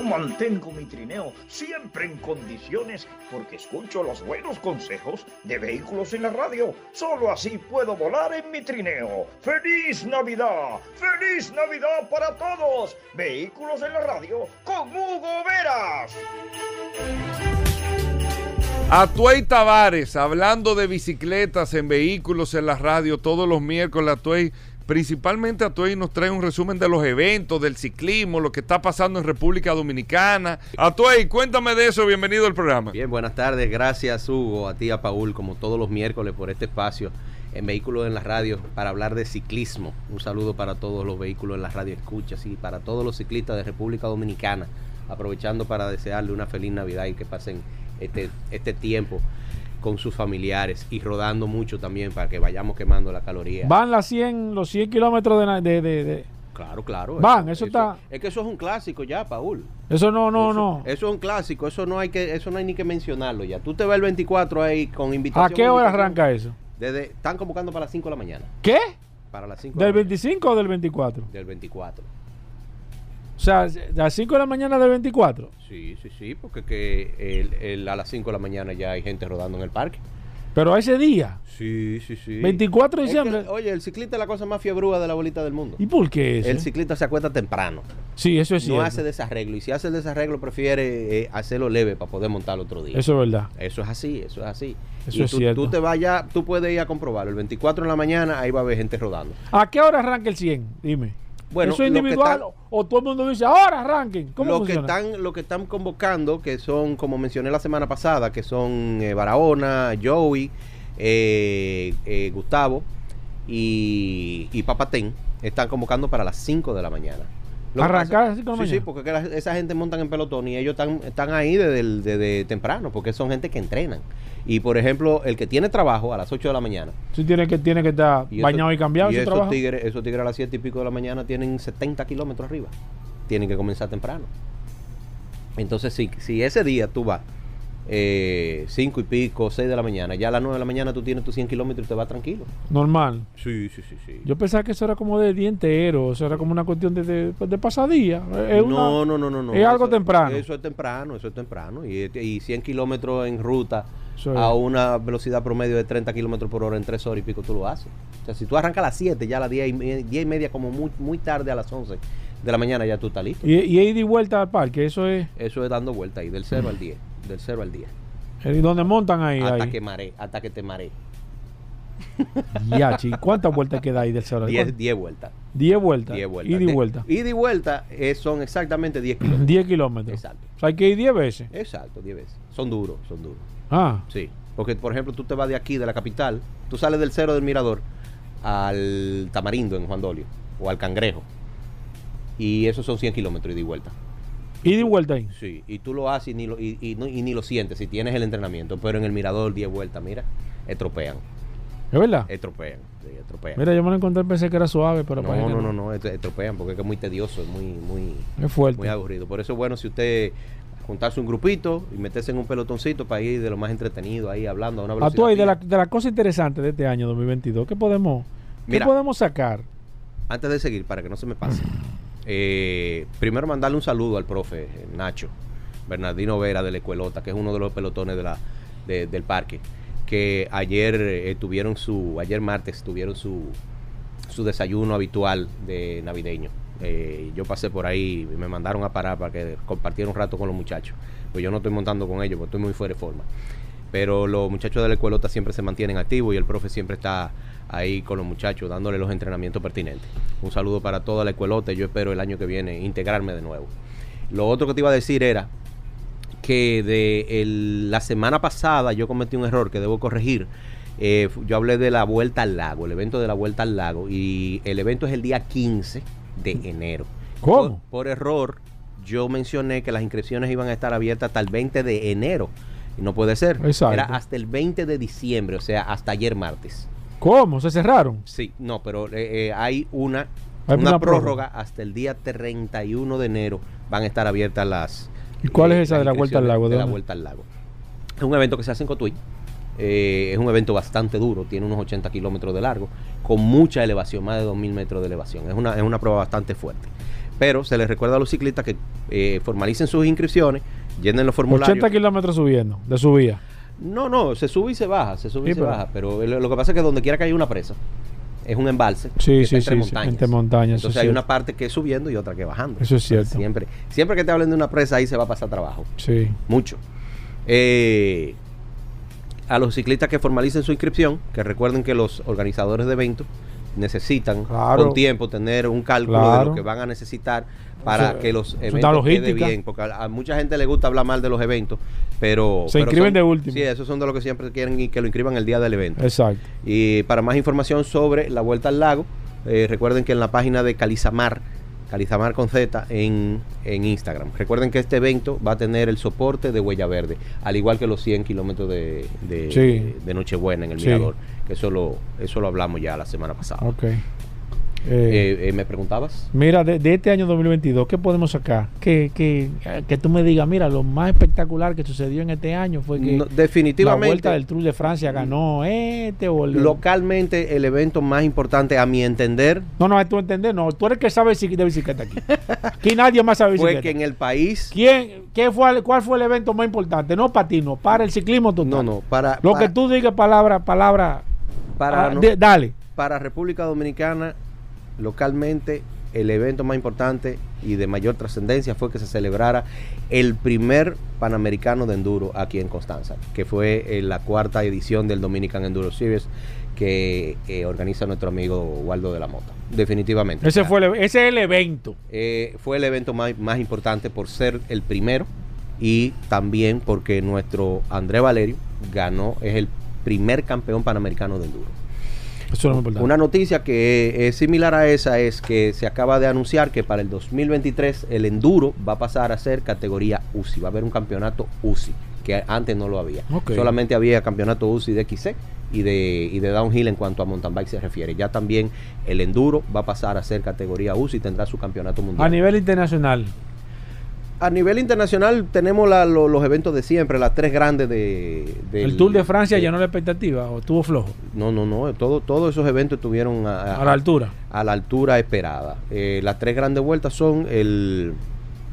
Mantengo mi trineo siempre en condiciones porque escucho los buenos consejos de vehículos en la radio. Solo así puedo volar en mi trineo. ¡Feliz Navidad! ¡Feliz Navidad para todos! Vehículos en la radio con Hugo Veras. Atuey Tavares, hablando de bicicletas en vehículos en la radio todos los miércoles. Atuey Principalmente Atuey nos trae un resumen de los eventos, del ciclismo, lo que está pasando en República Dominicana. Atuey, cuéntame de eso, bienvenido al programa. Bien, buenas tardes, gracias Hugo, a ti, a Paul, como todos los miércoles por este espacio en Vehículos en la Radio para hablar de ciclismo. Un saludo para todos los vehículos en la radio escuchas y para todos los ciclistas de República Dominicana, aprovechando para desearle una feliz Navidad y que pasen este, este tiempo con sus familiares y rodando mucho también para que vayamos quemando la caloría. Van las 100, los 100 kilómetros de, de, de, de- Claro, claro. Van, eso está- Es que eso es un clásico ya, Paul. Eso no, no, eso, no. Eso es un clásico, eso no hay que, eso no hay ni que mencionarlo ya. Tú te vas el 24 ahí con ¿A invitación. qué hora arranca eso? Desde, están convocando para las 5 de la mañana. ¿Qué? Para las 5 ¿Del 25 o del 24? Del 24. O sea, a las 5 de la mañana del 24. Sí, sí, sí, porque que el- el- a las 5 de la mañana ya hay gente rodando en el parque. Pero a ese día, Sí, sí, sí. 24 de Es que, diciembre. oye, el ciclista es la cosa más fiebrúa de la bolita del mundo. ¿Y por qué eso? El ciclista se acuesta temprano. Sí, eso es no cierto. hace desarreglo. Y si hace el desarreglo, prefiere eh, hacerlo leve para poder montar otro día. Eso es verdad. Eso es así, eso es así. Eso y es tú, cierto. tú te vayas, tú puedes ir a comprobarlo. El 24 en la mañana, ahí va a haber gente rodando. ¿A qué hora arranca el 100? Dime. Bueno, ¿Eso es individual están- o todo el mundo dice, ahora arranquen? ¿Cómo lo que están lo que están convocando que son como mencioné la semana pasada que son eh, Barahona Joey eh, eh, Gustavo y, y Papatén están convocando para las 5 de la mañana Arrancar pasa- a las cinco de la sí, sí, porque que la- esa gente montan en pelotón y ellos están, están ahí desde, el- desde temprano, porque son gente que entrenan. Y por ejemplo, el que tiene trabajo a las 8 de la mañana. Sí, tiene que, tiene que estar y bañado esos- y cambiado y esos trabajo. tigres, esos tigres a las 7 y pico de la mañana tienen 70 kilómetros arriba. Tienen que comenzar temprano. Entonces, si, si ese día tú vas 5 y pico, 6 de la mañana, ya a las 9 de la mañana tú tienes tus 100 kilómetros y te vas tranquilo. Normal. Sí, sí, sí, sí. Yo pensaba que eso era como de día entero, eso era como una cuestión de, de, pues, de pasadía. Es una- no, no, no, no, no. es algo Eso- temprano. Eso es temprano, eso es temprano. Y, y 100 kilómetros en ruta a una velocidad promedio de 30 kilómetros por hora en 3 horas y pico, tú lo haces. O sea, si tú arrancas a las 7, ya a las 10 y, me- 10 y media, como muy, muy tarde a las 11 de la mañana, ya tú estás listo. Y, y ida y vuelta al parque, eso es. Eso es dando vuelta ahí, del 0 al 10. Del 0 al 10. ¿Y dónde montan ahí? hasta ahí? que mare, hasta que te mare. Ya, chi, ¿Cuántas vueltas queda ahí del cero? 10 10 vueltas. 10 vueltas. 10 vueltas. Ida y De- vuelta. Ida y vuelta eh, son exactamente 10 kilómetros. 10 kilómetros. Exacto. O sea, hay que ir 10 veces. Exacto, 10 veces. Son duros, son duros. Ah, Sí. Porque, por ejemplo, tú te vas de aquí, de la capital, tú sales del cero del Mirador al Tamarindo en Juan Dolio o al Cangrejo. Y esos son 100 kilómetros ida y vuelta. Y vuelta ahí. Sí, y tú lo haces y ni lo, y, y no- y ni lo sientes si tienes el entrenamiento, pero en el Mirador 10 vueltas, mira, estropean, ¿Es verdad? estropean, sí, estropean. Mira, yo me lo encontré, pensé que era suave, pero no, no, no, no, est- estropean porque es muy tedioso, es muy, muy, Es fuerte. muy aburrido. Por eso es bueno si usted juntarse un grupito y meterse en un pelotoncito para ir de lo más entretenido ahí hablando a una A velocidad. tú ahí, de la, de la cosa interesante de este año 2022, ¿qué podemos, qué Mira. podemos sacar? Antes de seguir, para que no se me pase, eh, primero mandarle un saludo al profe eh, Nacho Bernardino Vera de la Escuelota, que es uno de los pelotones del parque, que ayer eh, tuvieron su, ayer martes tuvieron su, su desayuno habitual de navideño. Eh, yo pasé por ahí y me mandaron a parar para que compartiera un rato con los muchachos. Pues yo no estoy montando con ellos, porque estoy muy fuera de forma. Pero los muchachos de la escuelota siempre se mantienen activos y el profe siempre está ahí con los muchachos dándole los entrenamientos pertinentes. Un saludo para toda la escuelota y yo espero el año que viene integrarme de nuevo. Lo otro que te iba a decir era que de el- la semana pasada yo cometí un error que debo corregir. Eh, yo hablé de la vuelta al lago, el evento de la vuelta al lago, y el evento es el día 15 de enero. ¿Cómo? Por, por error, yo mencioné que las inscripciones iban a estar abiertas hasta el 20 de enero. Y no puede ser. Exacto. Era hasta el 20 de diciembre, o sea, hasta ayer martes. ¿Cómo? ¿Se cerraron? Sí, no, pero eh, eh, hay una, Hay una una prórroga. prórroga hasta el día 31 de enero. Van a estar abiertas las. ¿Y cuál eh, es esa las de la Vuelta al Lago? ¿De De la? Vuelta al Lago. Es un evento que se hace en Cotuí. Eh, es un evento bastante duro, tiene unos 80 kilómetros de largo, con mucha elevación, más de 2.000 metros de elevación. Es una, es una prueba bastante fuerte. Pero se les recuerda a los ciclistas que eh, formalicen sus inscripciones, llenen los formularios. 80 kilómetros subiendo, de subida. No, no, se sube y se baja, se sube Sí, y se pero- baja. Pero lo, que pasa es que donde quiera que haya una presa, es un embalse. Sí, sí, sí, entre sí, montañas. entre montañas, eso Entonces es hay una parte que es subiendo y otra que bajando. Eso es cierto. Siempre, siempre que te hablen de una presa, ahí se va a pasar trabajo. Sí. Mucho. Eh, a los ciclistas que formalicen su inscripción, que recuerden que los organizadores de eventos necesitan Claro. con tiempo tener un cálculo de lo que van a necesitar para que los eventos queden bien, porque a, a mucha gente le gusta hablar mal de los eventos, pero Se pero inscriben son- de último. Sí, esos son de los que siempre quieren y que lo inscriban el día del evento. Exacto. Y para más información sobre la vuelta al lago, eh, recuerden que en la página de Calizamar, Calizamar con Z en, en Instagram. Recuerden que este evento va a tener el soporte de Huella Verde, al igual que los 100 kilómetros de, de, Sí. de Nochebuena en el Sí. Mirador, que eso lo, eso lo hablamos ya la semana pasada. Ok. Eh, Eh, eh, ¿Me preguntabas? Mira, de, de este año 2022, ¿qué podemos sacar? Que, que, que tú me digas, mira, lo más espectacular que sucedió en este año fue que No, la definitivamente. vuelta del Tour de Francia ganó este o. Localmente, el evento más importante, a mi entender, No, no, tú entender, no, tú eres el que sabe de bicicleta aquí. Aquí nadie más sabe fue bicicleta. que en el país. ¿Quién, qué fue, ¿Cuál fue el evento más importante? No para ti, no, para el ciclismo total. No, no, para. Lo para- que tú digas, palabra, palabra, para ah, no- de- dale. para República Dominicana, localmente, el evento más importante y de mayor trascendencia fue que se celebrara el primer Panamericano de Enduro aquí en Constanza, que fue eh, la cuarta edición del Dominican Enduro Series que eh, organiza nuestro amigo Waldo de la Mota. Definitivamente. Ese, fue el, ese es el evento. eh, fue el evento más, más importante por ser el primero y también porque nuestro André Valerio ganó, es el primer campeón panamericano de enduro. Eso es. Una noticia que es similar a esa es que se acaba de anunciar que para el 2023 el enduro va a pasar a ser categoría UCI. Va a haber un campeonato UCI, que antes no lo había. Solamente había campeonato UCI de XC y de, y de downhill en cuanto a mountain bike se refiere. Ya también el enduro va a pasar a ser categoría UCI y tendrá su campeonato mundial. A nivel internacional, A nivel internacional tenemos la- lo- los eventos de siempre, las tres grandes de... el Tour de Francia de- llenó la expectativa o estuvo flojo, No, no, no. Todo, todos esos eventos estuvieron a, a la altura. a la altura esperada. Eh, las tres grandes vueltas son el,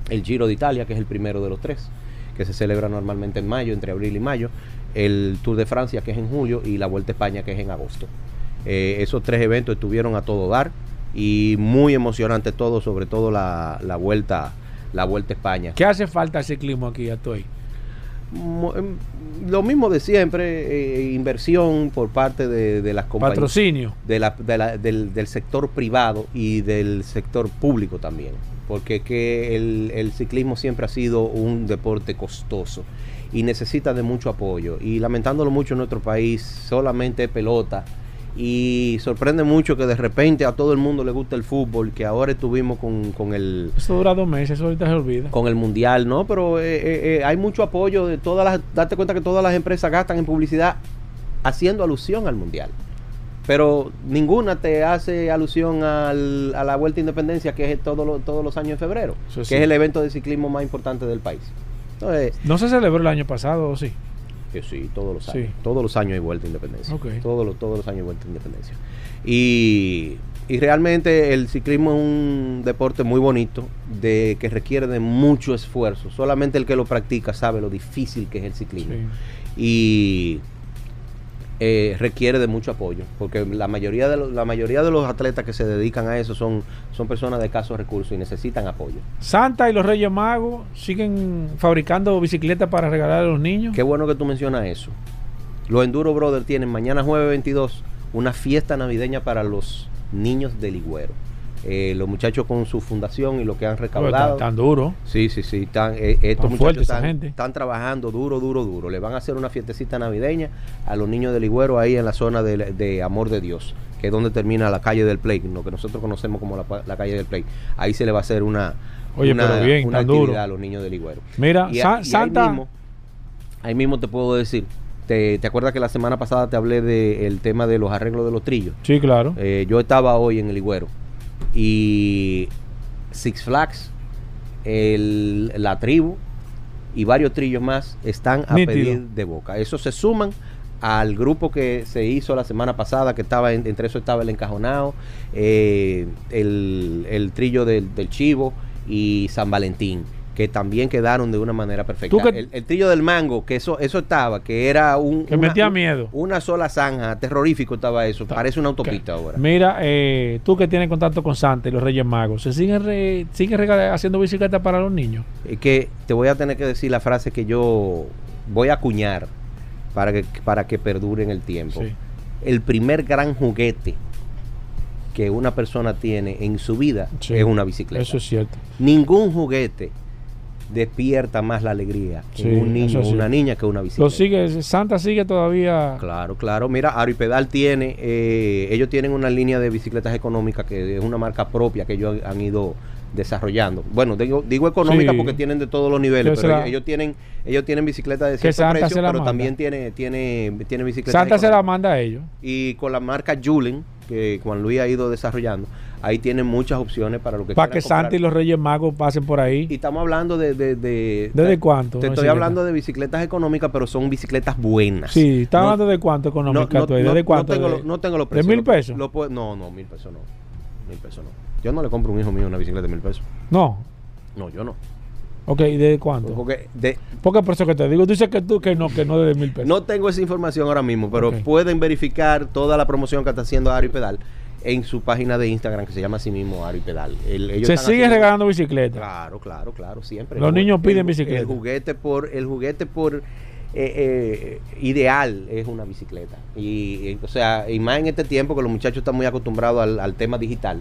el Giro de Italia, que es el primero de los tres, que se celebra normalmente en mayo, entre abril y mayo, el Tour de Francia, que es en julio, y la Vuelta a España, que es en agosto. Eh, esos tres eventos estuvieron a todo dar y muy emocionante todo, sobre todo la, la vuelta la Vuelta a España. ¿Qué hace falta al ciclismo aquí, Atoy? Mo- em, Lo mismo de siempre, eh, inversión por parte de, de las compañías Patrocinio. de la- de la- del, del sector privado y del sector público también. Porque que el, el ciclismo siempre ha sido un deporte costoso y necesita de mucho apoyo. Y lamentándolo mucho en nuestro país, solamente pelota. Y sorprende mucho que de repente a todo el mundo le gusta el fútbol, que ahora estuvimos con, con el, Eso dura dos meses, eso ahorita se olvida. con el mundial, ¿no? Pero eh, eh, eh, hay mucho apoyo de todas las. Date cuenta que todas las empresas gastan en publicidad haciendo alusión al mundial. Pero ninguna te hace alusión al- a la Vuelta a Independencia, que es todo lo- todos los años en febrero, que sí. es el evento de ciclismo más importante del país. Entonces, ¿No se celebró el año pasado o sí? Que sí, todos los Sí. años. Todos los años hay vuelta a independencia. Todos, los, todos los años hay vuelta a independencia. Y, y realmente el ciclismo es un deporte muy bonito, de que requiere de mucho esfuerzo. Solamente el que lo practica sabe lo difícil que es el ciclismo. Sí. Y eh, requiere de mucho apoyo, porque la mayoría de los, la mayoría de los atletas que se dedican a eso son, son personas de escasos recursos y necesitan apoyo. Santa y los Reyes Magos siguen fabricando bicicletas para regalar a los niños. Qué bueno que tú mencionas eso. Los Enduro Brothers tienen mañana jueves 22 una fiesta navideña para los niños del Ligüero. Eh, los muchachos con su fundación y lo que han recaudado. Tan, tan duro. Sí, sí, sí. Están, eh, estos Tan muchachos están, gente. están trabajando duro, duro, duro. Le van a hacer una fiestecita navideña a los niños del Ligüero ahí en la zona de, de Amor de Dios, que es donde termina la calle del Play, lo que nosotros conocemos como la, la calle del Play. Ahí se le va a hacer una, Oye, una, pero bien, una actividad duro. a los niños del. Mira, Y, a- Sa- y ahí Santa. mismo, ahí mismo te puedo decir, te, ¿te acuerdas que la semana pasada te hablé del tema de los arreglos de los trillos? Sí, claro. Eh, yo estaba hoy en el Ligüero y Six Flags, el- la tribu y varios trillos más están a Nítido. pedir de boca. Eso se suman al grupo que se hizo la semana pasada, que estaba en- entre eso estaba el encajonado, eh, el, el trillo del, del Chivo y San Valentín que también quedaron de una manera perfecta. El, el trillo del mango, que eso eso estaba, que era un Que una- metía miedo. una sola zanja, terrorífico estaba eso, parece una autopista ahora. Mira, eh, tú que tienes contacto con Santa y los Reyes Magos, ¿se siguen, re- siguen regala- haciendo bicicletas para los niños? Es que te voy a tener que decir la frase que yo voy a acuñar para que, para que perdure en el tiempo. Sí. El primer gran juguete que una persona tiene en su vida Sí. es una bicicleta. Eso es cierto. Ningún juguete despierta más la alegría Sí, en un niño o sí. una niña que una bicicleta. Lo sigue, Santa sigue todavía. Claro, claro. Mira, Aripedal tiene, eh, ellos tienen una línea de bicicletas económicas que es una marca propia que ellos han ido desarrollando. Bueno, digo, digo económica Sí. porque tienen de todos los niveles, pero ellos, ellos tienen, ellos tienen bicicletas de cierto precio, pero manda. también tiene, tiene, tiene bicicletas Santa se la económicas. manda a ellos. Y con la marca Julen, que Juan Luis ha ido desarrollando, ahí tienen muchas opciones para lo que Para que Santa comprar. y los Reyes Magos pasen por ahí. Y estamos hablando de... de, de- ¿Desde cuánto? Te estoy hablando de bicicletas económicas, pero son bicicletas buenas. Sí, está No- hablando de cuánto económica tú ahí, ¿Desde cuánto? tengo, ¿De- no tengo los ¿De precios. mil Lo- pesos? lo no, no, mil pesos no. Mil pesos no. Yo no le compro a un hijo mío una bicicleta de mil pesos. No. No, yo no. Ok, ¿y ¿de cuánto? Porque de- Porque por eso que te digo, tú dices que tú que no, que no de mil pesos. no tengo esa información ahora mismo, pero pueden verificar toda la promoción que está haciendo Ari Pedal en su página de Instagram que se llama así mismo Ari Pedal. El- ellos Se siguen regalando bicicletas. Claro, claro, claro, siempre. Los El- niños piden el- bicicleta. El juguete por, el juguete por eh, eh, ideal es una bicicleta. Y, o sea, y más en este tiempo que los muchachos están muy acostumbrados al, al tema digital.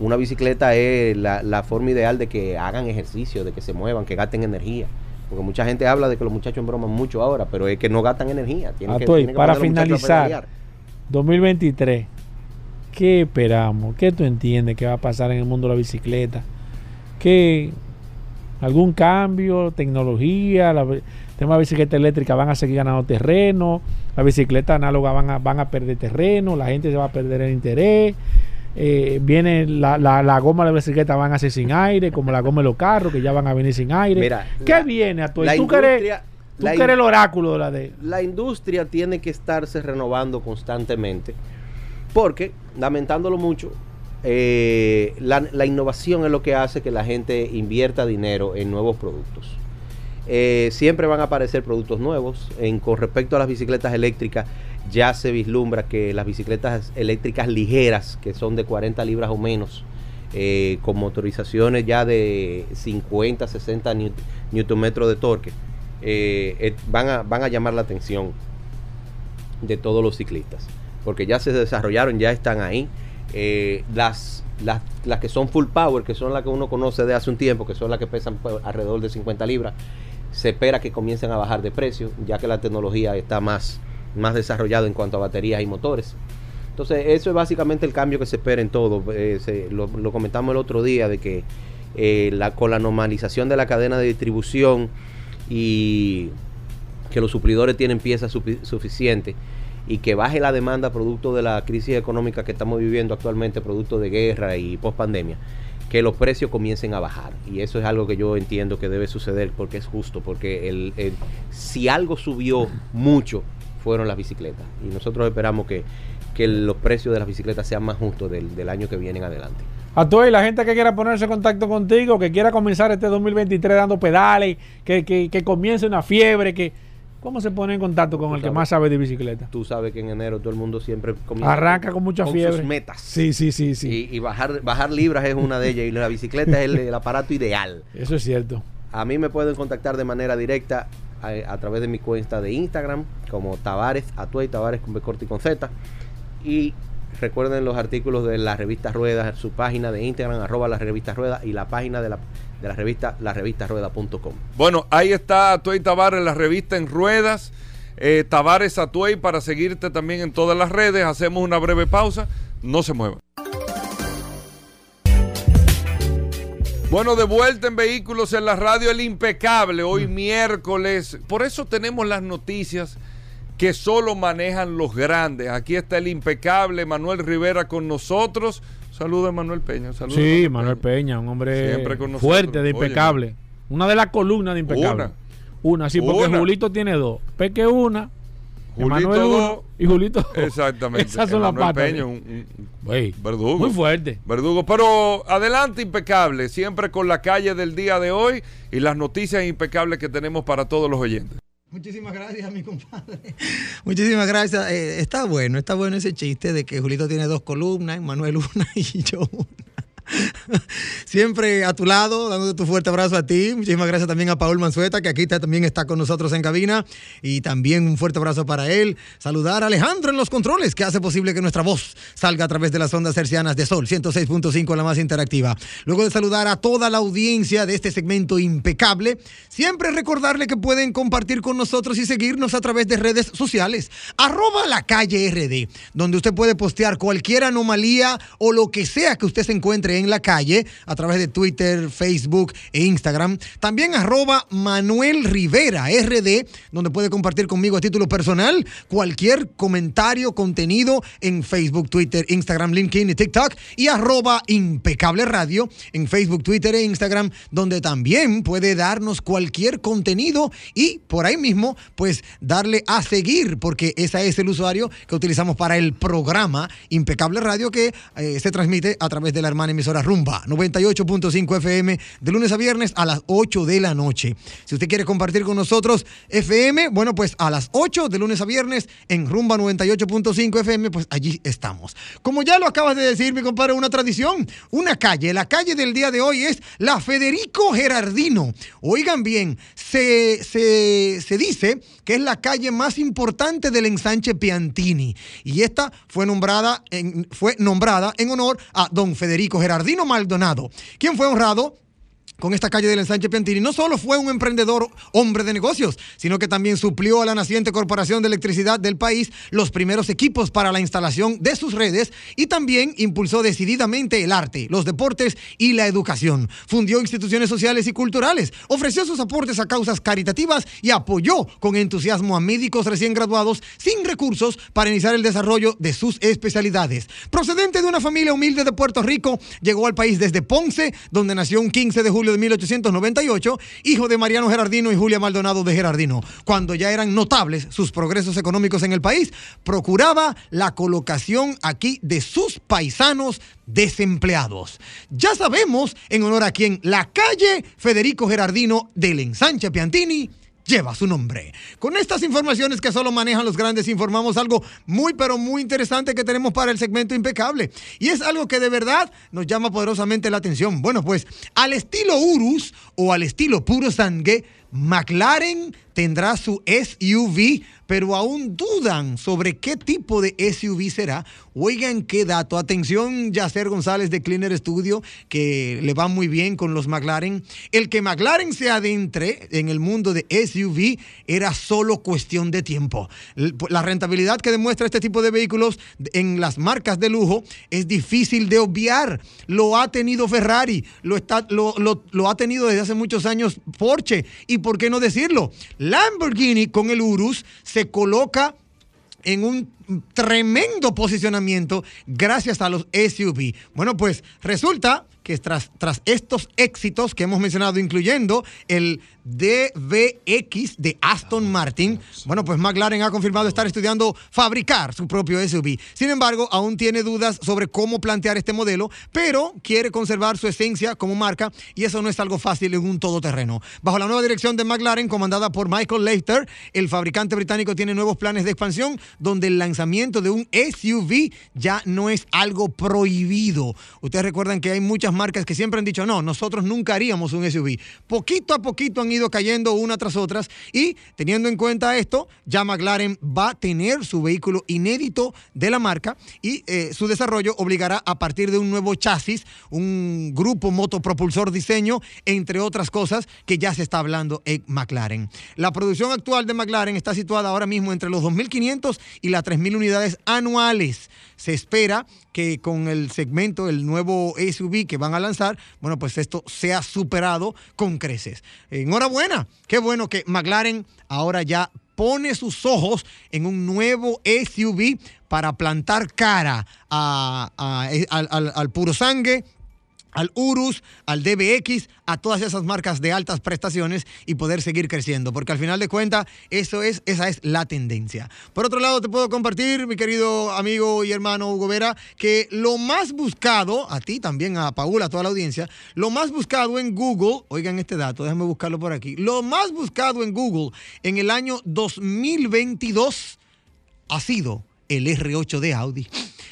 Una bicicleta es la, la forma ideal de que hagan ejercicio, de que se muevan, que gasten energía. Porque mucha gente habla de que los muchachos embroman mucho ahora, pero es que no gastan energía. Tienen Ah, que, tienen que para a a finalizar. pedalear. 2023. ¿Qué esperamos? ¿Qué tú entiendes que va a pasar en el mundo de la bicicleta? ¿Qué algún cambio, tecnología, la tema de bicicleta eléctrica van a seguir ganando terreno, la bicicleta análoga van a, van a perder terreno, la gente se va a perder el interés, eh, viene la, la, la goma de la bicicleta van a ser sin aire, como la goma de los carros que ya van a venir sin aire. Mira, ¿Qué la- viene a tu tú tú la que in- eres el oráculo de la de la industria tiene que estarse renovando constantemente porque, lamentándolo mucho, eh, la, innovación es lo que hace que la gente invierta dinero en nuevos productos. Eh, siempre van a aparecer productos nuevos. En, con respecto a las bicicletas eléctricas, ya se vislumbra que las bicicletas eléctricas ligeras, que son de 40 libras o menos, eh, con motorizaciones ya de 50, 60 newt- newton metros de torque, van, a, van a llamar la atención de todos los ciclistas. Porque ya se desarrollaron, ya están ahí. Eh, las, las, las que son full power, que son las que uno conoce de hace un tiempo, que son las que pesan pues, alrededor de 50 libras, se espera que comiencen a bajar de precio, ya que la tecnología está más, más desarrollada en cuanto a baterías y motores. Entonces, eso es básicamente el cambio que se espera en todo. Eh, lo, comentamos el otro día de que eh, la, con la normalización de la cadena de distribución y que los suplidores tienen piezas sufi- suficientes y que baje la demanda producto de la crisis económica que estamos viviendo actualmente, producto de guerra y post pandemia, que los precios comiencen a bajar. Y eso es algo que yo entiendo que debe suceder porque es justo, porque el, si algo subió mucho fueron las bicicletas. Y nosotros esperamos que, que los precios de las bicicletas sean más justos del, del año que viene en adelante. A tú y la gente que quiera ponerse en contacto contigo, que quiera comenzar este 2023 dando pedales, que, que, que comience una fiebre, que ¿cómo se pone en contacto con Tú el que más sabe de bicicleta? Tú sabes que en enero todo el mundo siempre comienza Arranca con mucha fiebre. sus metas. Sí, sí, sí, sí. Y, y bajar, bajar libras es una de ellas. Y la bicicleta es el, el aparato ideal. Eso es cierto. A mí me pueden contactar de manera directa a, a través de mi cuenta de Instagram como Tavares Atuey, Tavares con B corta y con Z. Y recuerden los artículos de la revista Ruedas, su página de Instagram, arroba la revista Ruedas y la página de la, de la revista, la revista Rueda.com. Bueno, ahí está Atuey Tavares, la revista en ruedas. Eh, Tavares Atuey para seguirte también en todas las redes. Hacemos una breve pausa. No se muevan. Bueno, de vuelta en Vehículos en la Radio El Impecable, hoy miércoles. Por eso tenemos las noticias que solo manejan los grandes. Aquí está el impecable Manuel Rivera con nosotros. Saludos, Manuel Peña. Sí, Manuel Peña, un hombre con fuerte, de impecable. Una de las columnas de impecable. Una. Una, sí, porque Una. Julito tiene dos. Peque una, Julito dos. y Julito. Exactamente. Esas son las Emanuel patas. Peña, un- verdugo. Muy fuerte. Verdugo, pero adelante impecable, siempre con la calle del día de hoy y las noticias impecables que tenemos para todos los oyentes. Muchísimas gracias, mi compadre. Muchísimas gracias. Eh, está bueno, está bueno ese chiste de que Julito tiene dos columnas, Manuel una y yo una. Siempre a tu lado, dándote tu fuerte abrazo a ti. Muchísimas gracias también a Paul Manzueta, que aquí también está con nosotros en cabina. Y también un fuerte abrazo para él. Saludar a Alejandro en los controles, que hace posible que nuestra voz salga a través de las ondas hercianas de Sol 106.5, la más interactiva. Luego de saludar a toda la audiencia de este segmento impecable, siempre recordarle que pueden compartir con nosotros y seguirnos a través de redes sociales. Arroba la calle RD, donde usted puede postear cualquier anomalía o lo que sea que usted se encuentre en la calle a través de Twitter, Facebook e Instagram. También arroba Manuel Rivera RD, donde puede compartir conmigo a título personal cualquier comentario, contenido en Facebook, Twitter, Instagram, LinkedIn y TikTok. Y arroba Impecable Radio en Facebook, Twitter e Instagram, donde también puede darnos cualquier contenido y por ahí mismo, pues darle a seguir, porque ese es el usuario que utilizamos para el programa Impecable Radio que eh, se transmite a través de la hermana emisora Rumba 98.5 FM de lunes a viernes a las 8 de la noche. Si usted quiere compartir con nosotros FM, bueno, pues a las 8 de lunes a viernes en Rumba 98.5 FM, pues allí estamos. Como ya lo acabas de decir, mi compadre, una tradición, una calle. La calle del día de hoy es la Federico Gerardino. Oigan bien, se, se, se dice que es la calle más importante del ensanche Piantini. Y esta fue nombrada en, fue nombrada en honor a don Federico Gerardino Maldonado, quien fue honrado con esta calle del ensanche Piantini. No solo fue un emprendedor, hombre de negocios, sino que también suplió a la naciente Corporación de Electricidad del país los primeros equipos para la instalación de sus redes y también impulsó decididamente el arte, los deportes y la educación. Fundió instituciones sociales y culturales, ofreció sus aportes a causas caritativas y apoyó con entusiasmo a médicos recién graduados sin recursos para iniciar el desarrollo de sus especialidades. Procedente de una familia humilde de Puerto Rico, llegó al país desde Ponce, donde nació un 15 de julio de 1898, hijo de Mariano Gerardino y Julia Maldonado de Gerardino. Cuando ya eran notables sus progresos económicos en el país, procuraba la colocación aquí de sus paisanos desempleados. Ya sabemos en honor a quien la calle Federico Gerardino del ensanche Piantini lleva su nombre. Con estas informaciones que solo manejan los grandes, informamos algo muy, pero muy interesante que tenemos para el segmento impecable. Y es algo que de verdad nos llama poderosamente la atención. Bueno, pues al estilo Urus o al estilo puro sangue, McLaren tendrá su SUV, pero aún dudan sobre qué tipo de SUV será. Oigan qué dato. Atención, Yacer González de Cleaner Studio, que le va muy bien con los McLaren. El que McLaren se adentre en el mundo de SUV era solo cuestión de tiempo. La rentabilidad que demuestra este tipo de vehículos en las marcas de lujo es difícil de obviar. Lo ha tenido Ferrari, lo, está, lo, lo, ha tenido desde hace muchos años Porsche. Y por qué no decirlo, Lamborghini con el Urus se coloca en un tremendo posicionamiento gracias a los SUV. Bueno, pues resulta que tras, tras estos éxitos que hemos mencionado, incluyendo el DBX de Aston Martin, bueno, pues McLaren ha confirmado estar estudiando fabricar su propio SUV. Sin embargo, aún tiene dudas sobre cómo plantear este modelo, pero quiere conservar su esencia como marca y eso no es algo fácil en un todoterreno. Bajo la nueva dirección de McLaren, comandada por Michael Leiter, el fabricante británico tiene nuevos planes de expansión donde el lanzamiento de un SUV ya no es algo prohibido. Ustedes recuerdan que hay muchas marcas que siempre han dicho, no, nosotros nunca haríamos un SUV. Poquito a poquito han ido cayendo una tras otras y teniendo en cuenta esto, ya McLaren va a tener su vehículo inédito de la marca y eh, su desarrollo obligará a partir de un nuevo chasis, un grupo motopropulsor diseño, entre otras cosas que ya se está hablando en McLaren. La producción actual de McLaren está situada ahora mismo entre los 2.500 y las 3.000 unidades anuales. Se espera que con el segmento, el nuevo SUV que van a lanzar, bueno, pues esto sea superado con creces. Enhorabuena, qué bueno que McLaren ahora ya pone sus ojos en un nuevo SUV para plantar cara a- al, puro sangue al Urus, al DBX, a todas esas marcas de altas prestaciones y poder seguir creciendo, porque al final de cuentas eso es esa es la tendencia. Por otro lado te puedo compartir, mi querido amigo y hermano Hugo Vera, que lo más buscado, a ti también, a Paula, a toda la audiencia, lo más buscado en Google, oigan este dato, déjame buscarlo por aquí, lo más buscado en Google en el año 2022 ha sido el R8 de Audi.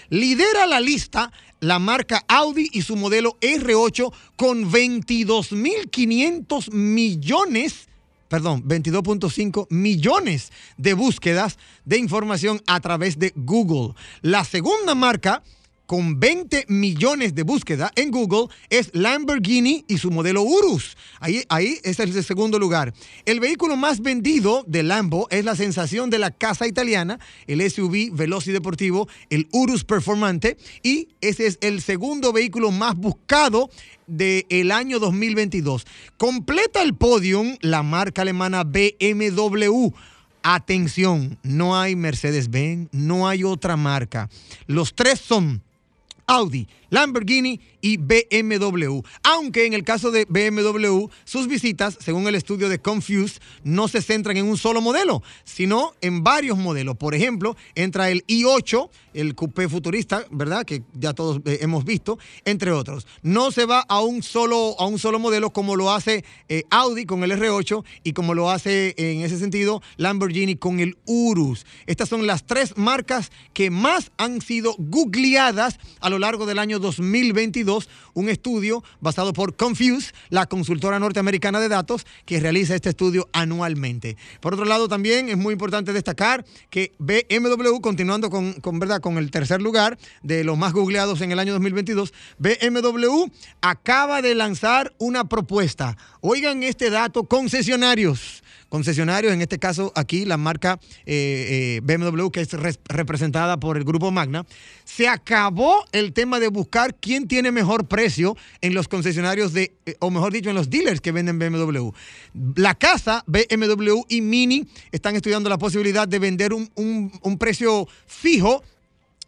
Lidera la lista la marca Audi y su modelo R8 con 22.500 millones, perdón, 22.5 millones de búsquedas de información a través de Google. La segunda marca con 20 millones de búsqueda en Google es Lamborghini y su modelo Urus. Ahí, ahí es el segundo lugar. El vehículo más vendido de Lambo es la sensación de la casa italiana, el SUV veloz y deportivo, el Urus Performante, y ese es el segundo vehículo más buscado del año 2022. Completa el podium la marca alemana BMW. Atención, no hay Mercedes-Benz, no hay otra marca. Los tres son Audi, Lamborghini y BMW. Aunque en el caso de BMW, sus visitas, según el estudio de Confuse, no se centran en un solo modelo, sino en varios modelos. Por ejemplo, entra el i8, el coupé futurista, ¿verdad? Que ya todos eh, hemos visto, entre otros. No se va a un solo, a un solo modelo como lo hace eh, Audi con el R8 y como lo hace en ese sentido Lamborghini con el Urus. Estas son las tres marcas que más han sido googleadas a lo largo del año 2022, un estudio basado por Confuse, la consultora norteamericana de datos que realiza este estudio anualmente. Por otro lado, también es muy importante destacar que BMW, continuando con, con, ¿verdad? con el tercer lugar de los más googleados en el año 2022, BMW acaba de lanzar una propuesta. Oigan este dato, concesionarios concesionarios, en este caso aquí la marca eh, eh, BMW, que es re representada por el grupo Magna, se acabó el tema de buscar quién tiene mejor precio en los concesionarios de, eh, o mejor dicho, en los dealers que venden BMW. La casa BMW y Mini están estudiando la posibilidad de vender un, un precio fijo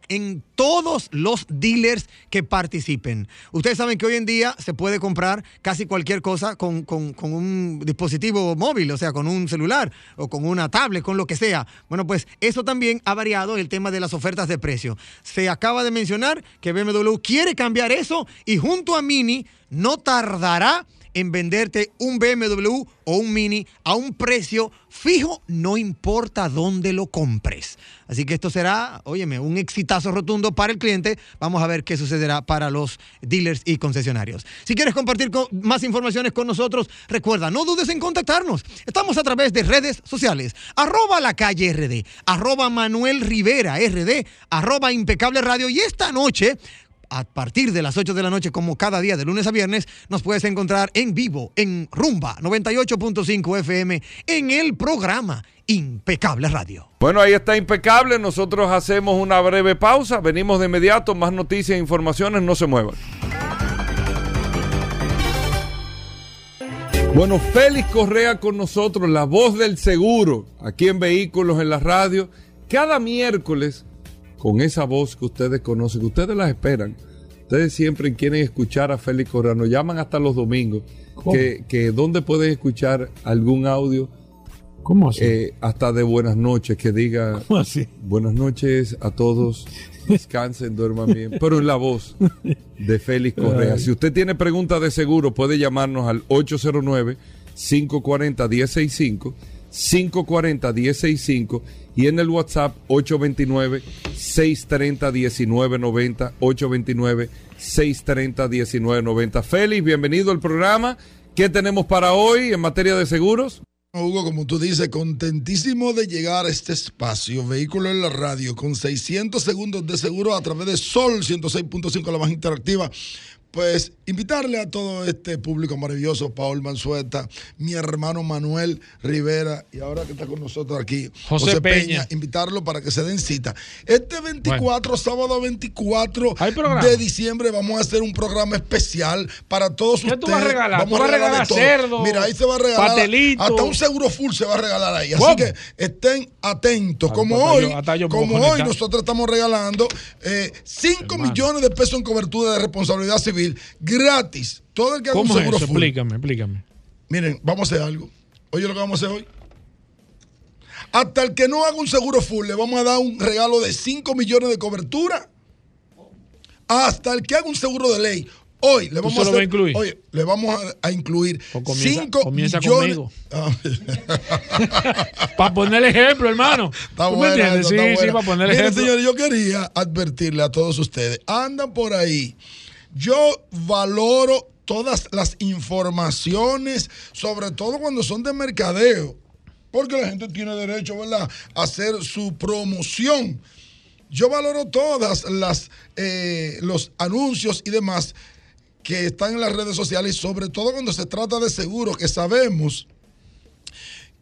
en todos los dealers que participen. Ustedes saben que hoy en día se puede comprar casi cualquier cosa con, con, un dispositivo móvil, o sea, con un celular o con una tablet, con lo que sea. Bueno, pues eso también ha variado el tema de las ofertas de precio. Se acaba de mencionar que BMW quiere cambiar eso y junto a Mini no tardará en venderte un BMW o un Mini a un precio fijo, no importa dónde lo compres. Así que esto será, óyeme, un exitazo rotundo para el cliente. Vamos a ver qué sucederá para los dealers y concesionarios. Si quieres compartir más informaciones con nosotros, recuerda, no dudes en contactarnos. Estamos a través de redes sociales. Arroba la calle RD, arroba Manuel Rivera RD, arroba impecable radio. Y esta noche a partir de las 8 de la noche, como cada día de lunes a viernes, nos puedes encontrar en vivo en Rumba 98.5 FM en el programa Impecable Radio. Bueno, ahí está Impecable. Nosotros hacemos una breve pausa. Venimos de inmediato. Más noticias e informaciones. No se muevan. Bueno, Félix Correa con nosotros, la voz del seguro, aquí en Vehículos en la Radio. Cada miércoles con esa voz que ustedes conocen, que ustedes las esperan, Ustedes siempre quieren escuchar a Félix Correa, nos llaman hasta los domingos. ¿Cómo? Que, que ¿Dónde pueden escuchar algún audio? ¿Cómo así? eh, hasta de buenas noches, que diga ¿Cómo así? buenas noches a todos, descansen, duerman bien, pero en la voz de Félix Correa. Si usted tiene preguntas de seguro, puede llamarnos al 809-540-1065, 540-1065 y en el WhatsApp 829-630-1990, 829-630-1990. Félix, bienvenido al programa. ¿Qué tenemos para hoy en materia de seguros? Hugo, como tú dices, contentísimo de llegar a este espacio, vehículo en la radio, con 600 segundos de seguro a través de Sol 106.5, la más interactiva. Pues invitarle a todo este público maravilloso, Paul Mansueta, mi hermano Manuel Rivera, y ahora que está con nosotros aquí, José Peña. invitarlo para que se den cita. Este 24, sábado 24 ¿Hay programa? de diciembre, vamos a hacer un programa especial para todos ¿Qué ustedes. tú vas a regalar? Vamos ¿Tú vas a regalar cerdo, Mira, ahí se va a regalar pastelito? hasta un seguro full se va a regalar ahí. Así ¿Cómo? que estén atentos. Como pues hasta hoy, yo- hasta yo como hoy nosotros estamos regalando 5 Hermano. millones de pesos en cobertura de responsabilidad civil gratis. Todo el que haga un ¿Cómo es seguro eso? full. Explícame, explícame. Miren, vamos a hacer algo. Oye lo que vamos a hacer hoy. Hasta el que no haga un seguro full, le vamos a dar un regalo de 5 millones de cobertura. Hasta el que haga un seguro de ley. Hoy le vamos a hacer, incluir? Oye, le vamos a, a incluir Pues comienza- 5 comienza millones. conmigo. Ah, Para poner el ejemplo, hermano. Está el Miren, ejemplo. señores, yo quería advertirle a todos ustedes, andan por ahí. Yo valoro todas las informaciones, sobre todo cuando son de mercadeo, porque la gente tiene derecho, ¿verdad?, a hacer su promoción. Yo valoro todas las eh, los anuncios y demás que están en las redes sociales, sobre todo cuando se trata de seguros, que sabemos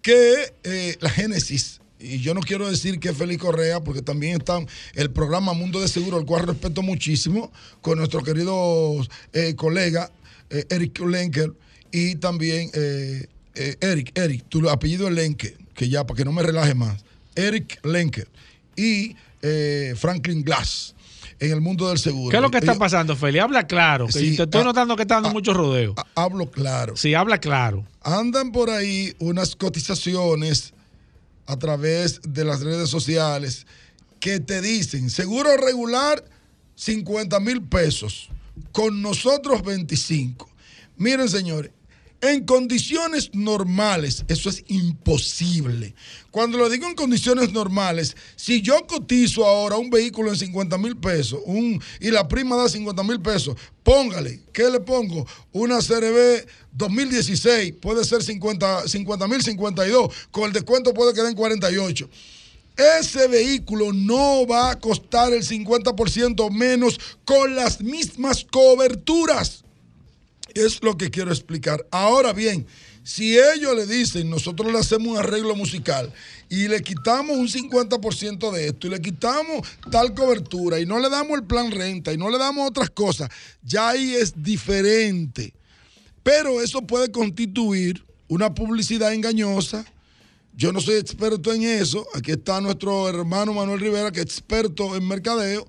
que eh, la Génesis, y yo no quiero decir que es Félix Correa, porque también está el programa Mundo de Seguro, el cual respeto muchísimo, con nuestro querido eh, colega eh, Eric Lenker y también eh, Eric, Eric, tu apellido es Lenker, que ya, para que no me relaje más, Eric Lenker y eh, Franklin Glass en el mundo del seguro. ¿Qué es lo que está pasando, Feli? Habla claro. Que Sí, te estoy ah, notando que está dando ah, mucho rodeo. ha- Hablo claro. Sí, habla claro. andan por ahí unas cotizaciones a través de las redes sociales que te dicen seguro regular 50 mil pesos, con nosotros 25. Miren señores, en condiciones normales eso es imposible. Cuando lo digo en condiciones normales, si yo cotizo ahora un vehículo en 50 mil pesos un, y la prima da 50 mil pesos, póngale, ¿qué le pongo? Una CRB 2016, puede ser 50 mil 52, con el descuento puede quedar en 48. Ese vehículo no va a costar el 50% menos con las mismas coberturas. Es lo que quiero explicar. Ahora bien, si ellos le dicen, nosotros le hacemos un arreglo musical y le quitamos un 50% de esto y le quitamos tal cobertura y no le damos el plan renta y no le damos otras cosas, ya ahí es diferente. Pero eso puede constituir una publicidad engañosa. Yo no soy experto en eso. Aquí está nuestro hermano Manuel Rivera, que es experto en mercadeo.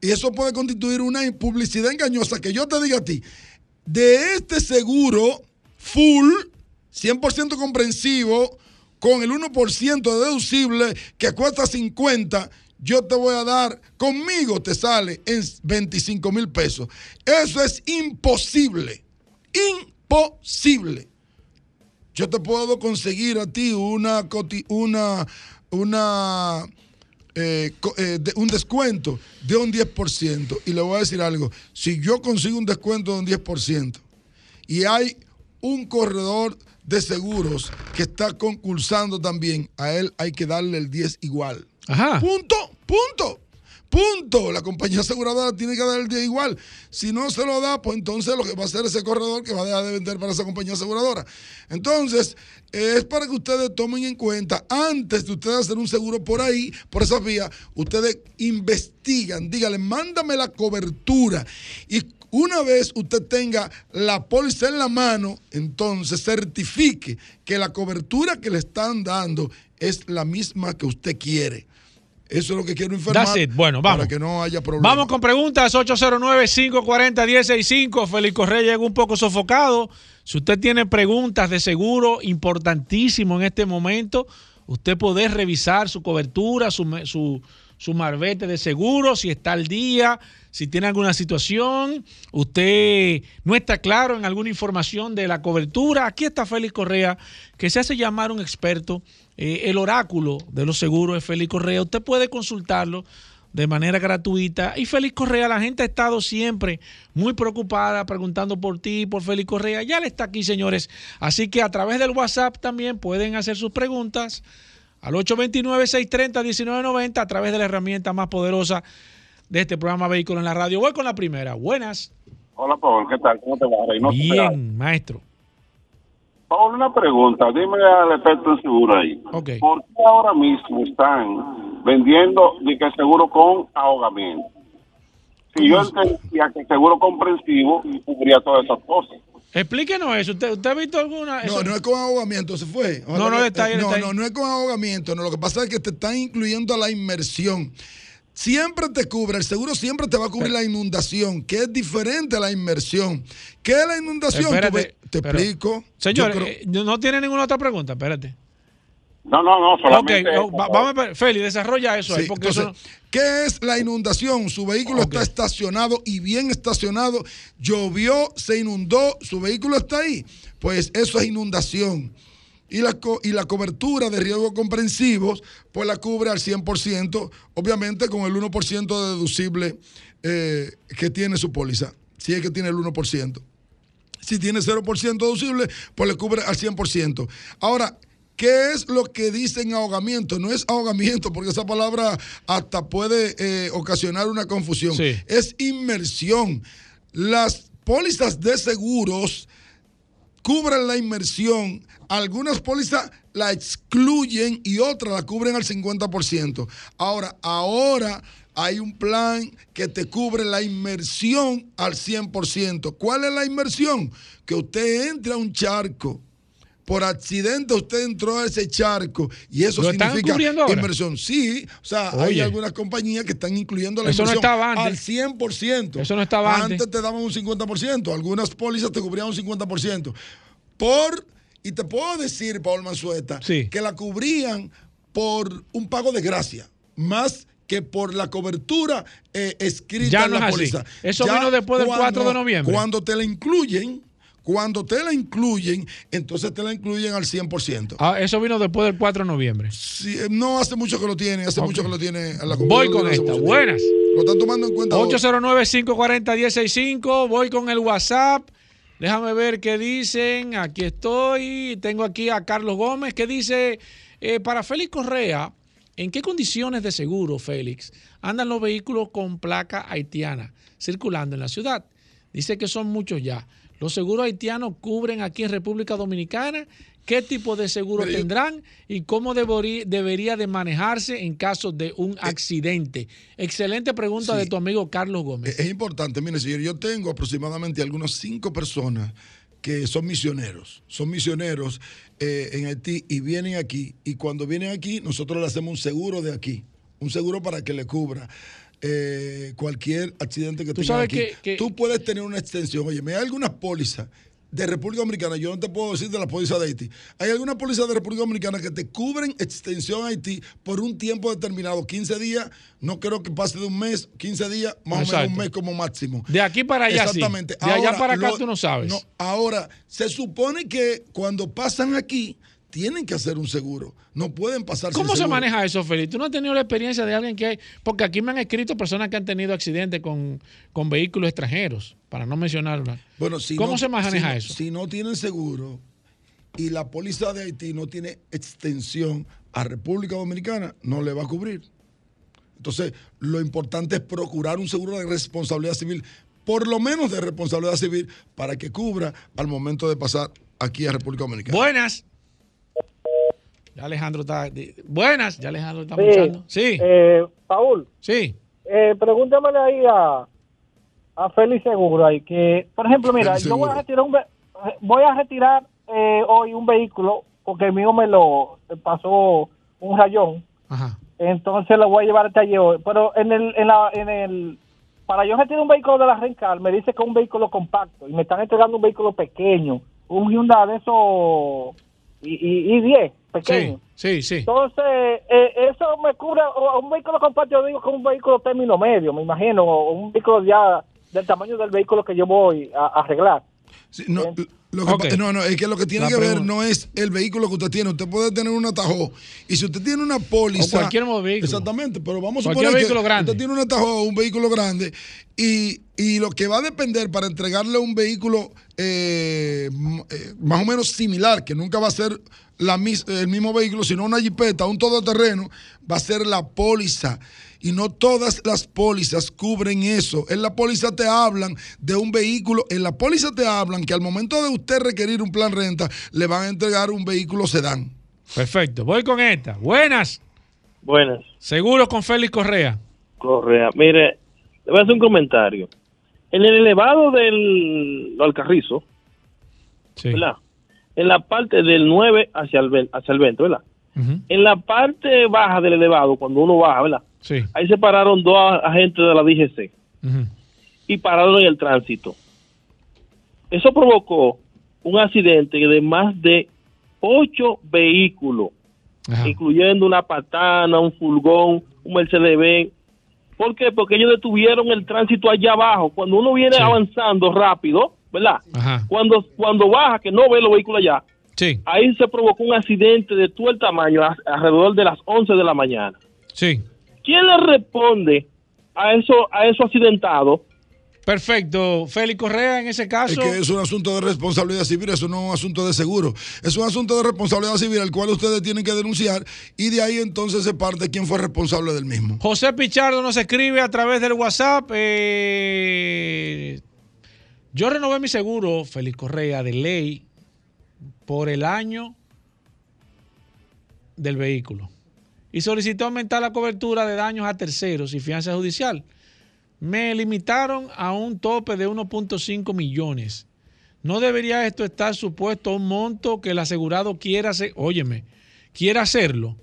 Y eso puede constituir una publicidad engañosa que yo te diga a ti, de este seguro full, 100% comprensivo, con el 1% de deducible que cuesta 50, yo te voy a dar, conmigo te sale en 25 mil pesos. Eso es imposible, imposible. Yo te puedo conseguir a ti una, una, una, eh, eh, de- un descuento de un 10%. Y le voy a decir algo, si yo consigo un descuento de un 10% y hay un corredor de seguros que está concursando también, a él hay que darle el 10 igual. Ajá. Punto, punto. Punto. La compañía aseguradora tiene que dar el 10 igual. Si no se lo da, pues entonces lo que va a hacer ese corredor que va a dejar de vender para esa compañía aseguradora. Entonces, es para que ustedes tomen en cuenta, antes de ustedes hacer un seguro por ahí, por esas vías, ustedes investigan, díganle, mándame la cobertura. Y una vez usted tenga la póliza en la mano, entonces certifique que la cobertura que le están dando es la misma que usted quiere. Eso es lo que quiero informar. That's it. Bueno, vamos. Para que no haya problema. Vamos con preguntas 809-540-165. Félix Correa llegó un poco sofocado. Si usted tiene preguntas de seguro, importantísimo en este momento, usted puede revisar su cobertura, su, su, su marbete de seguro, si está al día, si tiene alguna situación, usted no está claro en alguna información de la cobertura. Aquí está Félix Correa, que se hace llamar un experto. Eh, el oráculo de los seguros es Félix Correa. Usted puede consultarlo de manera gratuita. Y Félix Correa, la gente ha estado siempre muy preocupada preguntando por ti, por Félix Correa. Ya le está aquí, señores. Así que a través del WhatsApp también pueden hacer sus preguntas al 829-630-1990 a través de la herramienta más poderosa de este programa Vehículo en la Radio. Voy con la primera. Buenas. Hola, Paul, ¿qué tal? ¿Cómo te va, Reynoso? Bien, maestro. Paul, una pregunta. Dime al experto en seguro ahí. ¿Por qué ahora mismo están vendiendo de que seguro con ahogamiento? Si yo entendía que seguro comprensivo cubría todas esas cosas. Explíquenos eso. ¿Usted, usted ha visto alguna? No, eso- no es con ahogamiento, se fue. No, no, está ahí, no, está ahí. no, no es con ahogamiento. No, lo que pasa es que te están incluyendo a la inmersión. Siempre te cubre, el seguro siempre te va a cubrir la inundación, que es diferente a la inmersión. ¿Qué es la inundación? Espérate, te pero- explico. Señor, Yo creo- eh, no tiene ninguna otra pregunta. Espérate. No, no, no, solamente. Ok, no, va- vamos a ver. Félix, desarrolla eso ahí. Porque entonces, eso no- ¿qué es la inundación? Su vehículo está estacionado y bien estacionado. Llovió, se inundó, su vehículo está ahí. Pues eso es inundación. Y la, co- y la cobertura de riesgos comprensivos, pues la cubre al 100%, obviamente con el 1% de deducible eh, que tiene su póliza, si es que tiene el 1%. Si tiene 0% deducible, pues le cubre al 100%. Ahora, ¿qué es lo que dicen ahogamiento? No es ahogamiento, porque esa palabra hasta puede eh, ocasionar una confusión. Sí. Es inmersión. Las pólizas de seguros cubren la inmersión. Algunas pólizas la excluyen y otras la cubren al 50%. Ahora, ahora hay un plan que te cubre la inmersión al 100%. ¿Cuál es la inmersión? Que usted entre a un charco. Por accidente usted entró a ese charco y eso ¿Lo están significa cubriendo ahora? Sí, o sea, hay algunas compañías que están incluyendo la Eso no al antes. 100%. Eso no estaba antes. Antes te daban un 50%, algunas pólizas te cubrían un 50%. Por, y te puedo decir, Paul Manzueta, Sí. que la cubrían por un pago de gracia, más que por la cobertura eh, escrita Ya en no la es así. Eso vino después del 4 de noviembre. Cuando te la incluyen, cuando te la incluyen, entonces te la incluyen al 100%. Ah, eso vino después del 4 de noviembre. Sí, eh, no hace mucho que lo tiene, hace mucho que lo tiene a la Voy con esta. Buenas. Lo están tomando en cuenta. ahora. 809-540-165. Voy con el WhatsApp. Déjame ver qué dicen. Aquí estoy. Tengo aquí a Carlos Gómez que dice, eh, para Félix Correa, ¿en qué condiciones de seguro, Félix, andan los vehículos con placa haitiana circulando en la ciudad? Dice que son muchos ya. ¿Los seguros haitianos cubren aquí en República Dominicana? ¿Qué tipo de seguro yo- tendrán? ¿Y cómo deberí- debería de manejarse en caso de un accidente? Excelente pregunta sí. de tu amigo Carlos Gómez. Es importante, mire, señor, yo tengo aproximadamente algunas cinco personas que son misioneros, son misioneros eh, en Haití y vienen aquí. Y cuando vienen aquí, nosotros le hacemos un seguro de aquí, un seguro para que le cubra eh, cualquier accidente que Tú tenga sabes aquí. que- que- Tú puedes tener una extensión. Oye, me hay algunas pólizas de República Dominicana, yo no te puedo decir de la póliza de Haití. Hay algunas pólizas de República Dominicana que te cubren extensión a Haití por un tiempo determinado, 15 días, no creo que pase de un mes, 15 días, más o menos un mes como máximo. De aquí para allá sí. Exactamente. De allá para acá lo- tú no sabes. ahora, se supone que cuando pasan aquí, tienen que hacer un seguro. No pueden pasar sin ¿Cómo se seguro. maneja eso, Félix? ¿Tú no has tenido la experiencia de alguien que hay? Porque aquí me han escrito personas que han tenido accidentes con, con vehículos extranjeros, para no mencionarlo. Bueno, si ¿Cómo no- se maneja si eso? Si no tienen seguro y la póliza de Haití no tiene extensión a República Dominicana, no le va a cubrir. Entonces, lo importante es procurar un seguro de responsabilidad civil, por lo menos de responsabilidad civil, para que cubra al momento de pasar aquí a República Dominicana. Buenas. Ya Alejandro está. Buenas, ya Alejandro está Sí. escuchando. Sí, Eh, Paul, sí. eh, pregúntamele ahí a, a Félix Seguro ahí que, por ejemplo, mira, yo voy a retirar un ve- voy a retirar eh, hoy un vehículo porque el mío me lo pasó un rayón Ajá. entonces lo voy a llevar al taller hoy. Pero en el, en la, en el, para yo retirar un vehículo de la Rencar, me dice que es un vehículo compacto y me están entregando un vehículo pequeño, un Hyundai de esos y, y, y 10, pequeño. Sí, sí. Entonces, eh, eso me cubre, o un vehículo compacto, yo digo que es un vehículo término medio, me imagino, o un vehículo ya del tamaño del vehículo que yo voy a, a arreglar. Sí, no, lo que no, no, es que lo que tiene La que ver no es el vehículo que usted tiene. Usted puede tener un atajo. Y si usted tiene una póliza. O cualquier modo de vehículo. Exactamente, pero vamos a Cualquier suponer vehículo que grande. usted tiene un atajo o un vehículo grande. Y, y lo que va a depender para entregarle un vehículo eh, eh, más o menos similar, que nunca va a ser la, mis- el mismo vehículo, sino una jipeta, un todoterreno, va a ser la póliza. Y no todas las pólizas cubren eso. En la póliza te hablan de un vehículo, en la póliza te hablan que al momento de usted requerir un plan renta, le van a entregar un vehículo sedán. Perfecto. Voy con esta. Buenas. Buenas. Seguro con Félix Correa. Correa. Mire, le voy a hacer un comentario. En el elevado del Alcarrizo, ¿verdad? En la parte del 9 hacia el, hacia el 20, ¿verdad? En la parte baja del elevado, cuando uno baja, ¿verdad? Sí. Ahí se pararon dos agentes de la DGC y pararon en el tránsito. Eso provocó un accidente de más de ocho vehículos, incluyendo una patana, un furgón, un Mercedes-Benz. ¿Por qué? Porque ellos detuvieron el tránsito allá abajo. Cuando uno viene avanzando rápido, ¿verdad? Ajá. Cuando, cuando baja, que no ve los vehículos allá, Sí. ahí se provocó un accidente de todo el tamaño a- alrededor de las 11 de la mañana. Sí. ¿Quién le responde a eso a eso accidentado? Perfecto. Félix Correa, en ese Es caso. que es un asunto de responsabilidad civil, eso no es un asunto de seguro. Es un asunto de responsabilidad civil al cual ustedes tienen que denunciar y de ahí entonces se parte quién fue responsable del mismo. José Pichardo nos escribe a través del WhatsApp. eh, yo renové mi seguro, Félix Correa, de ley, por el año del vehículo. Y solicité aumentar la cobertura de daños a terceros y fianza judicial. Me limitaron a un tope de 1.5 millones. ¿No debería esto estar supuesto a un monto que el asegurado quiera hacer? Óyeme, quiera hacerlo.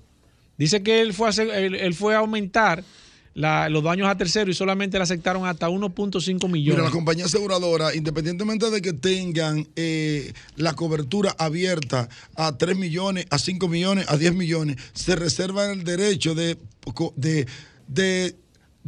Dice que él fue a, hacer- él, él fue a aumentar la- los daños a terceros y solamente le aceptaron hasta 1.5 millones. Mira, la compañía aseguradora, independientemente de que tengan eh, la cobertura abierta a 3 millones, a 5 millones, a 10 millones, se reservan el derecho de, de, de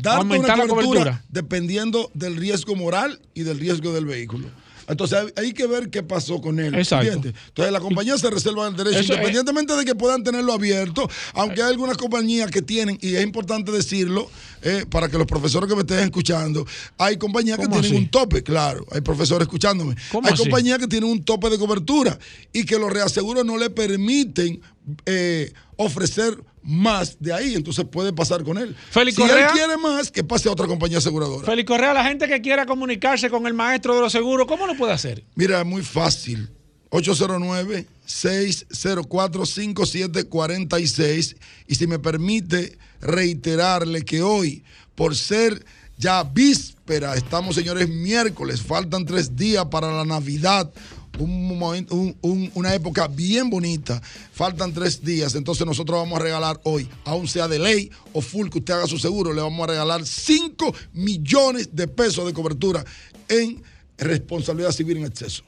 darte Aumentar una la cobertura, cobertura. dependiendo del riesgo moral y del riesgo del vehículo. Entonces hay, que ver qué pasó con él. Exacto. ¿entiendes? Entonces la compañía se reserva el derecho, Eso es- independientemente de que puedan tenerlo abierto, aunque hay algunas compañías que tienen, y es importante decirlo, eh, para que los profesores que me estén escuchando, hay compañías que ¿Cómo tienen así? un tope, claro, hay profesores escuchándome. ¿Cómo Hay así? compañías que tienen un tope de cobertura y que los reaseguros no le permiten eh, ofrecer más de ahí, entonces puede pasar con él. Félix si Correa. él quiere más, que pase a otra compañía aseguradora. Félix Correa, la gente que quiera comunicarse con el maestro de los seguros, ¿cómo lo puede hacer? Mira, muy fácil. 809-604-5746. Y si me permite reiterarle que hoy, por ser ya víspera, estamos señores miércoles, faltan tres días para la Navidad. Un momento, un- un- una época bien bonita. Faltan tres días. Entonces nosotros vamos a regalar hoy, aun sea de ley o full que usted haga su seguro, le vamos a regalar 5 millones de pesos de cobertura en responsabilidad civil en exceso.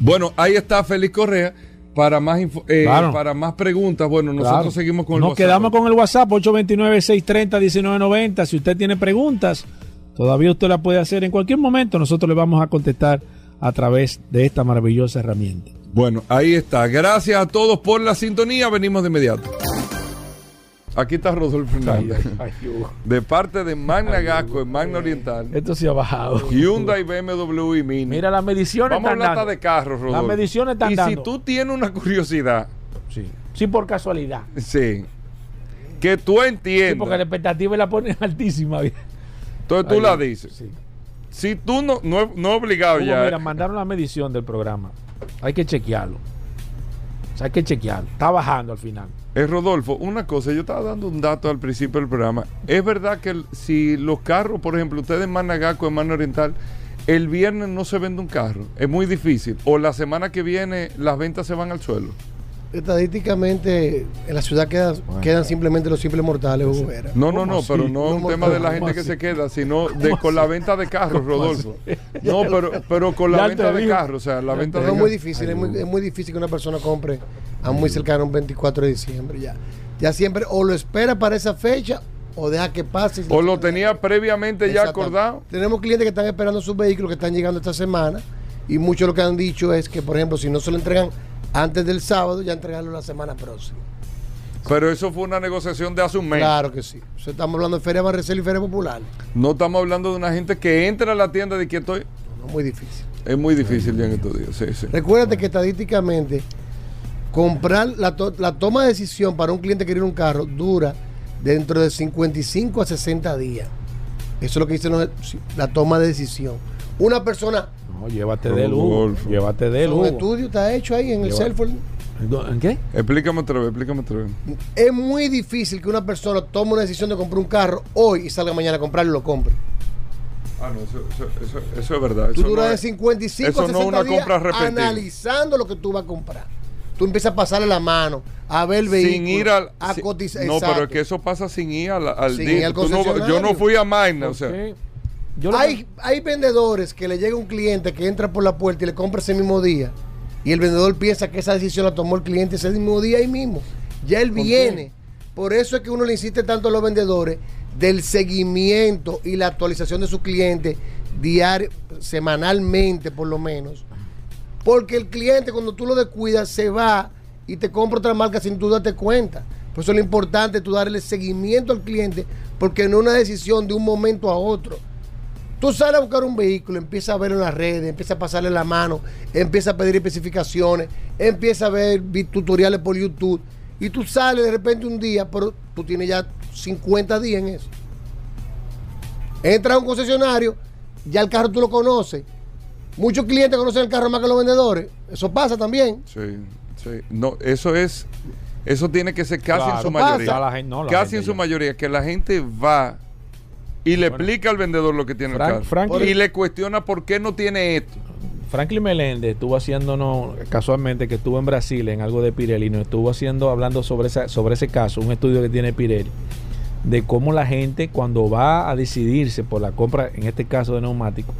Bueno, ahí está Félix Correa. Para más, info- eh, Claro. para más preguntas, bueno, nosotros Claro. seguimos con el Nos WhatsApp. quedamos con el WhatsApp 829-630-1990. Si usted tiene preguntas, todavía usted la puede hacer en cualquier momento. Nosotros le vamos a contestar a través de esta maravillosa herramienta. Bueno, ahí está. Gracias a todos por la sintonía. Venimos de inmediato. Aquí está Rodolfo Hernández. De parte de Magna Gasco en Magna Oriental. Esto se ha bajado. Hyundai, BMW y Mini. Mira, las mediciones Vamos a están hablar hasta dando. de carros, Rodolfo. Las mediciones están y dando. si tú tienes una curiosidad, Sí. Sí, por casualidad. sí, que tú Sí, entiendas, porque la expectativa la ponen altísima. entonces tú la dices. sí. Si tú no, no, no obligado Hugo, ya. mira, mandaron la medición del programa. Hay que chequearlo. O sea, hay que chequearlo. Está bajando al final. Eh, Rodolfo, una cosa, yo estaba dando un dato al principio del programa. Es verdad que el- si los carros, por ejemplo, ustedes en Managaco, en Mano Oriental, el viernes no se vende un carro, es muy difícil. O la semana que viene las ventas se van al suelo. Estadísticamente en la ciudad quedan, quedan simplemente los simples mortales, Hugo Vera. No, no, no, pero no es un ¿Cómo tema de la ¿Cómo gente que así? se queda, sino de con la venta de carros, ¿Cómo Rodolfo. así? No, pero, pero con la venta de carros, o sea, la venta de No, es muy difícil, es muy, es muy difícil que una persona compre a muy cercano un 24 de diciembre ya. Ya siempre o lo espera para esa fecha o deja que pase. O lo tenía previamente ya acordado. Tenemos clientes que están esperando sus vehículos que están llegando esta semana y muchos lo que han dicho es que, por ejemplo, si no se lo entregan antes del sábado, ya entregarlo la semana próxima. Pero eso fue una negociación de hace un mes. Claro que sí. O sea, estamos hablando de Feria Barrecel y Feria Popular. No estamos hablando de una gente que entra a la tienda de que estoy. No, muy difícil. Es muy difícil ya en estos días, sí, sí. Recuérdate que estadísticamente comprar la, to- la toma de decisión para un cliente que quiere un carro dura dentro de 55 a 60 días. Eso es lo que dicen los- la toma de decisión. Una persona, No, llévate de. Rodolfo. Llévate de un Hugo. estudio está hecho ahí en el Lleva- cell phone. ¿En qué? Explícame otra vez, explícame otra vez. Es muy difícil que una persona tome una decisión de comprar un carro hoy y salga mañana a comprarlo y lo compre. Ah, no, eso, eso, eso- eso es verdad. Tú Eso duras no de es- 55 eso a no 60 es una días compra repetida. analizando lo que tú vas a comprar. Tú empiezas a pasarle la mano, a ver el vehículo, sin ir al. a si- cotizar. no, pero es que eso pasa sin ir al, al Sin ir al Tú no- yo no fui a Magna, o sea. Hay, hay vendedores que le llega un cliente que entra por la puerta y le compra ese mismo día. Y el vendedor piensa que esa decisión la tomó el cliente ese mismo día ahí mismo. Ya él ¿Por viene. Por eso es que uno le insiste tanto a los vendedores del seguimiento y la actualización de su cliente diario, semanalmente por lo menos. Porque el cliente cuando tú lo descuidas se va y te compra otra marca sin tú darte cuenta. Por eso es lo importante tú darle seguimiento al cliente porque no es una decisión de un momento a otro. Tú sales a buscar un vehículo, empiezas a verlo en las redes, empiezas a pasarle la mano, empiezas a pedir especificaciones, empiezas a ver tutoriales por YouTube y tú sales de repente un día, pero tú tienes ya 50 días en eso. Entras a un concesionario, ya el carro tú lo conoces. Muchos clientes conocen el carro más que los vendedores. Eso pasa también. Sí, sí. No, eso es. Eso tiene que ser casi Claro, en su mayoría. La gente- no, la casi en su ya. mayoría, que la gente va y le explica al vendedor lo que tiene Frank- el carro. Franklin- y le cuestiona por qué no tiene esto. Franklin Meléndez estuvo haciéndonos casualmente que estuvo en Brasil en algo de Pirelli, nos estuvo haciendo hablando sobre esa, sobre ese caso, un estudio que tiene Pirelli, de cómo la gente cuando va a decidirse por la compra, en este caso de neumáticos,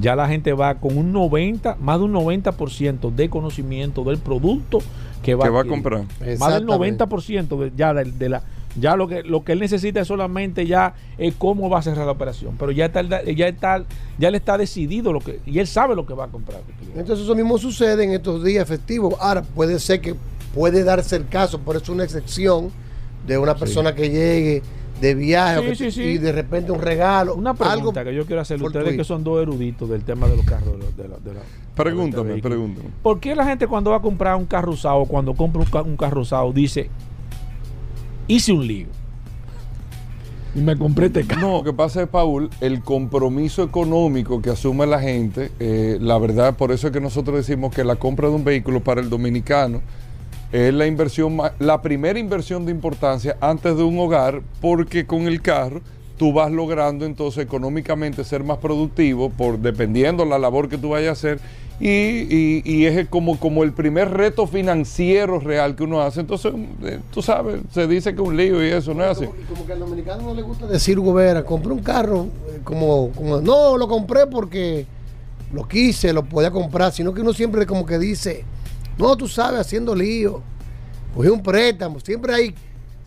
ya la gente va con un 90, más de un 90% de conocimiento del producto que va, Que va a comprar. Más del Exactamente. 90% de, ya de, de la ya lo que lo que él necesita es solamente ya es cómo va a cerrar la operación, pero ya está ya está ya le está decidido lo que y él sabe lo que va a comprar. Entonces eso mismo sucede en estos días festivos. Ahora puede ser que puede darse el caso, por eso una excepción de una persona que llegue de viaje o Sí, que- sí, sí. y de repente un regalo. Una pregunta algo que yo quiero hacerle a ustedes que son dos eruditos del tema de los carros. de la- de la- de la- Pregúntame, de pregúntame. ¿Por qué la gente cuando va a comprar un carro usado, cuando compra un carro usado, dice, hice un lío? Y me compré este carro. No, lo que pasa es, Paul, el compromiso económico que asume la gente, eh, la verdad, por eso es que nosotros decimos que la compra de un vehículo para el dominicano es la inversión, la primera inversión de importancia antes de un hogar, porque con el carro tú vas logrando entonces económicamente ser más productivo, por dependiendo la labor que tú vayas a hacer, y, y- y es como, como el primer reto financiero real que uno hace. Entonces, eh, tú sabes, se dice que un lío y eso no es así. Y como que al dominicano no le gusta decir, Hugo Vera, compré un carro, eh, como, como, no, lo compré porque lo quise, lo podía comprar, sino que uno siempre como que dice, no, tú sabes, haciendo lío, cogí un préstamo, siempre hay,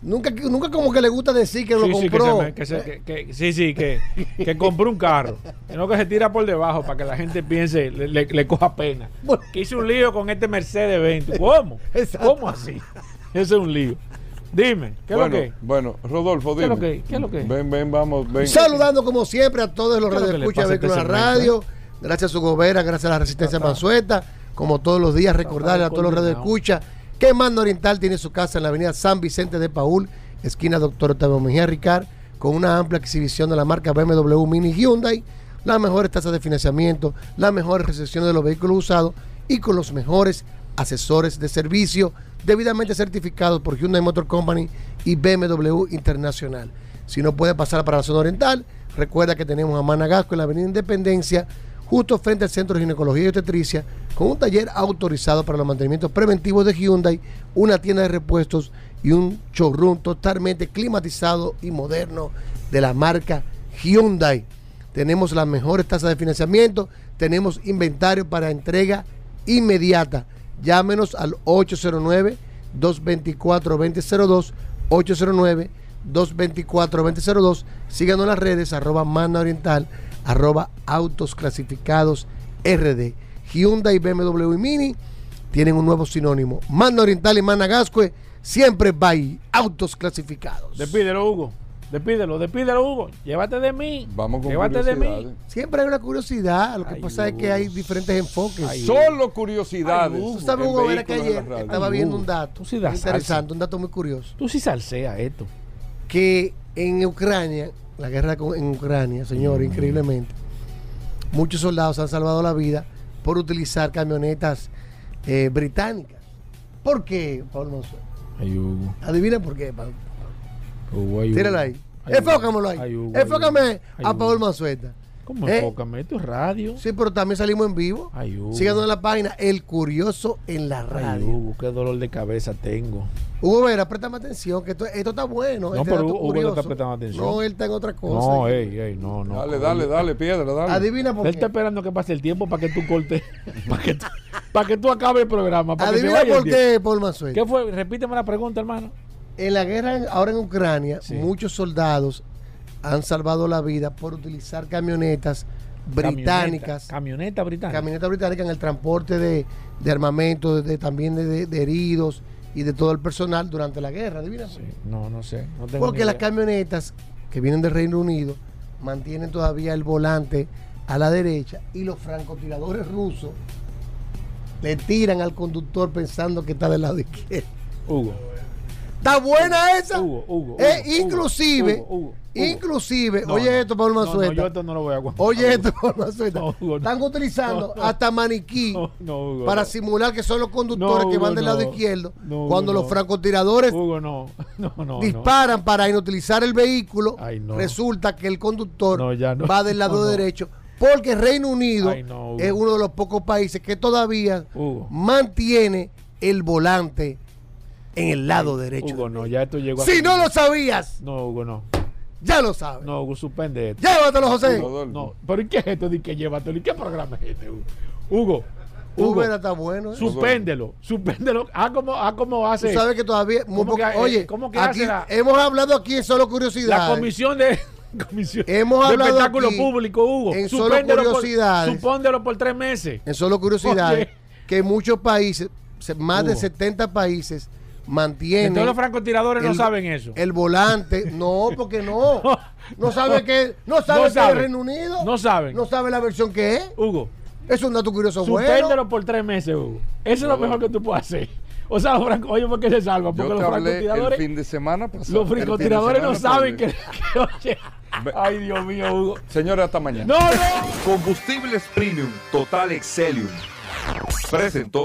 nunca, nunca como que le gusta decir que lo Sí, sí, que compró. se me- que se- que- que- sí, sí, que, que compró un carro. No que se tira por debajo para que la gente piense, le, le- le coja pena. Que hice un lío con este Mercedes Benz. ¿Cómo? ¿Cómo así? Ese es un lío. Dime, ¿qué bueno, es lo que? Bueno, Rodolfo, ¿Qué es dime. lo que? ¿Qué es lo que? Ven, ven, vamos, ven. Saludando como siempre a todos los ¿Qué es lo que redes le escucha pasa a de este la segmento, radio. Gracias a su gobera, gracias a la Resistencia Mansueta. Como todos los días, recordarle a todos los redes escucha que Mando Oriental tiene su casa en la avenida San Vicente de Paul, esquina Doctor Octavio Mejía Ricard, con una amplia exhibición de la marca BMW Mini Hyundai, las mejores tasas de financiamiento, las mejores recepciones de los vehículos usados y con los mejores asesores de servicio debidamente certificados por Hyundai Motor Company y BMW Internacional. Si no puede pasar para la zona oriental, recuerda que tenemos a Managasco en la Avenida Independencia, justo frente al Centro de Ginecología y Obstetricia, con un taller autorizado para los mantenimientos preventivos de Hyundai, una tienda de repuestos y un showroom totalmente climatizado y moderno de la marca Hyundai. Tenemos las mejores tasas de financiamiento, tenemos inventario para entrega inmediata. Llámenos al 809-224-2002, 809-224-2002. Síganos en las redes, arroba Mana Oriental, arroba Autos Clasificados RD. Hyundai, BMW y Mini tienen un nuevo sinónimo. Mana Oriental y Mana Gascue, siempre by Autos Clasificados. Despídelo, Hugo. Despídelo, despídelo, Hugo. Llévate de mí. Vamos con Llévate de mí. Siempre hay una curiosidad, lo que pasa es que hay diferentes enfoques. Solo curiosidades. Tú sabes, en Hugo Vera, que vehículos en ayer estaba Ay, viendo Hugo, un dato tú sí interesante, salsa. un dato muy curioso. Tú sí salseas esto. Que en Ucrania, la guerra con- en Ucrania, señor, increíblemente, muchos soldados han salvado la vida por utilizar camionetas eh, británicas. ¿Por qué, Pablo Monzón? Ay, Hugo. Adivina por qué, Pablo. Hugo, ay, Hugo. Tíralo ahí. Ay, Enfócamelo ahí. Ay, Hugo, ay, Enfócame a. Paul Manzueta. ¿Cómo ¿Eh? enfócame? Esto es radio. Sí, pero también salimos en vivo. Síganos en la página El Curioso en la radio. Hugo, qué dolor de cabeza tengo. Hugo Vera, préstame atención, que esto, esto está bueno. No, este pero Hugo está prestando atención. No, él está en otra cosa. No, ey, ey, no, no. Dale, dale, dale, piedra, dale. Adivina por Él qué. está esperando que pase el tiempo para que tú cortes, para que tú, para que tú acabes el programa. Para Adivina por qué, Paul Manzueta. ¿Qué fue? Repíteme la pregunta, hermano. En la guerra ahora en Ucrania, Sí. muchos soldados han salvado la vida por utilizar camionetas británicas. Camioneta, camioneta británica. Camionetas británicas en el transporte de, de armamento, de, de- también de heridos y de todo el personal durante la guerra. Adivina. qué. No, no sé. No tengo Porque las camionetas que vienen del Reino Unido mantienen todavía el volante a la derecha y los francotiradores rusos le tiran al conductor pensando que está del lado izquierdo. Hugo. ¿Está buena esa? Hugo, Hugo. Eh, Hugo, inclusive, Hugo. inclusive, No, oye no. esto, Pablo No, no, Manzueta. yo esto no lo voy a aguantar. Oye esto, Pablo Manzueta. No, no. Están utilizando No, no. hasta maniquí No, no, para no. simular que son los conductores No, que van del lado no. izquierdo. No, cuando los no. francotiradores no. No, no. no. disparan para inutilizar el vehículo, Ay, no. resulta que el conductor No, no. va del lado No, no. derecho. Porque Reino Unido Ay, no, es uno de los pocos países que todavía Hugo. mantiene el volante en el lado derecho. Hugo, no, ya esto llegó a Si no lo sabías, No, Hugo, no. ya lo sabes. No, Hugo, suspende esto. Llévatelo, José. Hugo, No, pero ¿y qué es esto de que llévatelo? ¿Y qué programa es este, Hugo? Hugo, Hugo está bueno. ¿eh? suspéndelo, suspéndelo. Haz como, haz como Tú hace sabes que todavía. muy ¿Cómo poco- que, eh, oye, cómo que aquí hace la- hemos hablado aquí en solo la curiosidad. comisión de... Comisión Hemos de hablado espectáculo aquí público, Hugo. en solo Suspéndelo por- curiosidades. Supóndelo por tres meses. En solo curiosidades, Oye. que muchos países, se- más de Hugo. 70 países, mantienen. Entonces los francotiradores no saben eso. El volante, no, porque no. No sabe que no sabe No saben. el Reino Unido. No saben. No sabe la versión que es. Hugo, Es un dato curioso suspéndelo bueno. por tres meses, Hugo. Eso es lo mejor que tú puedes hacer. O sea, los franco, oye, ¿por qué se salva? Porque Yo los hablé el francotiradores, fin de semana pasado. los francotiradores no saben que, que- oye, ay Dios mío, Hugo. Señores, hasta mañana. No, no. Combustibles Premium Total Excelium. Presentó.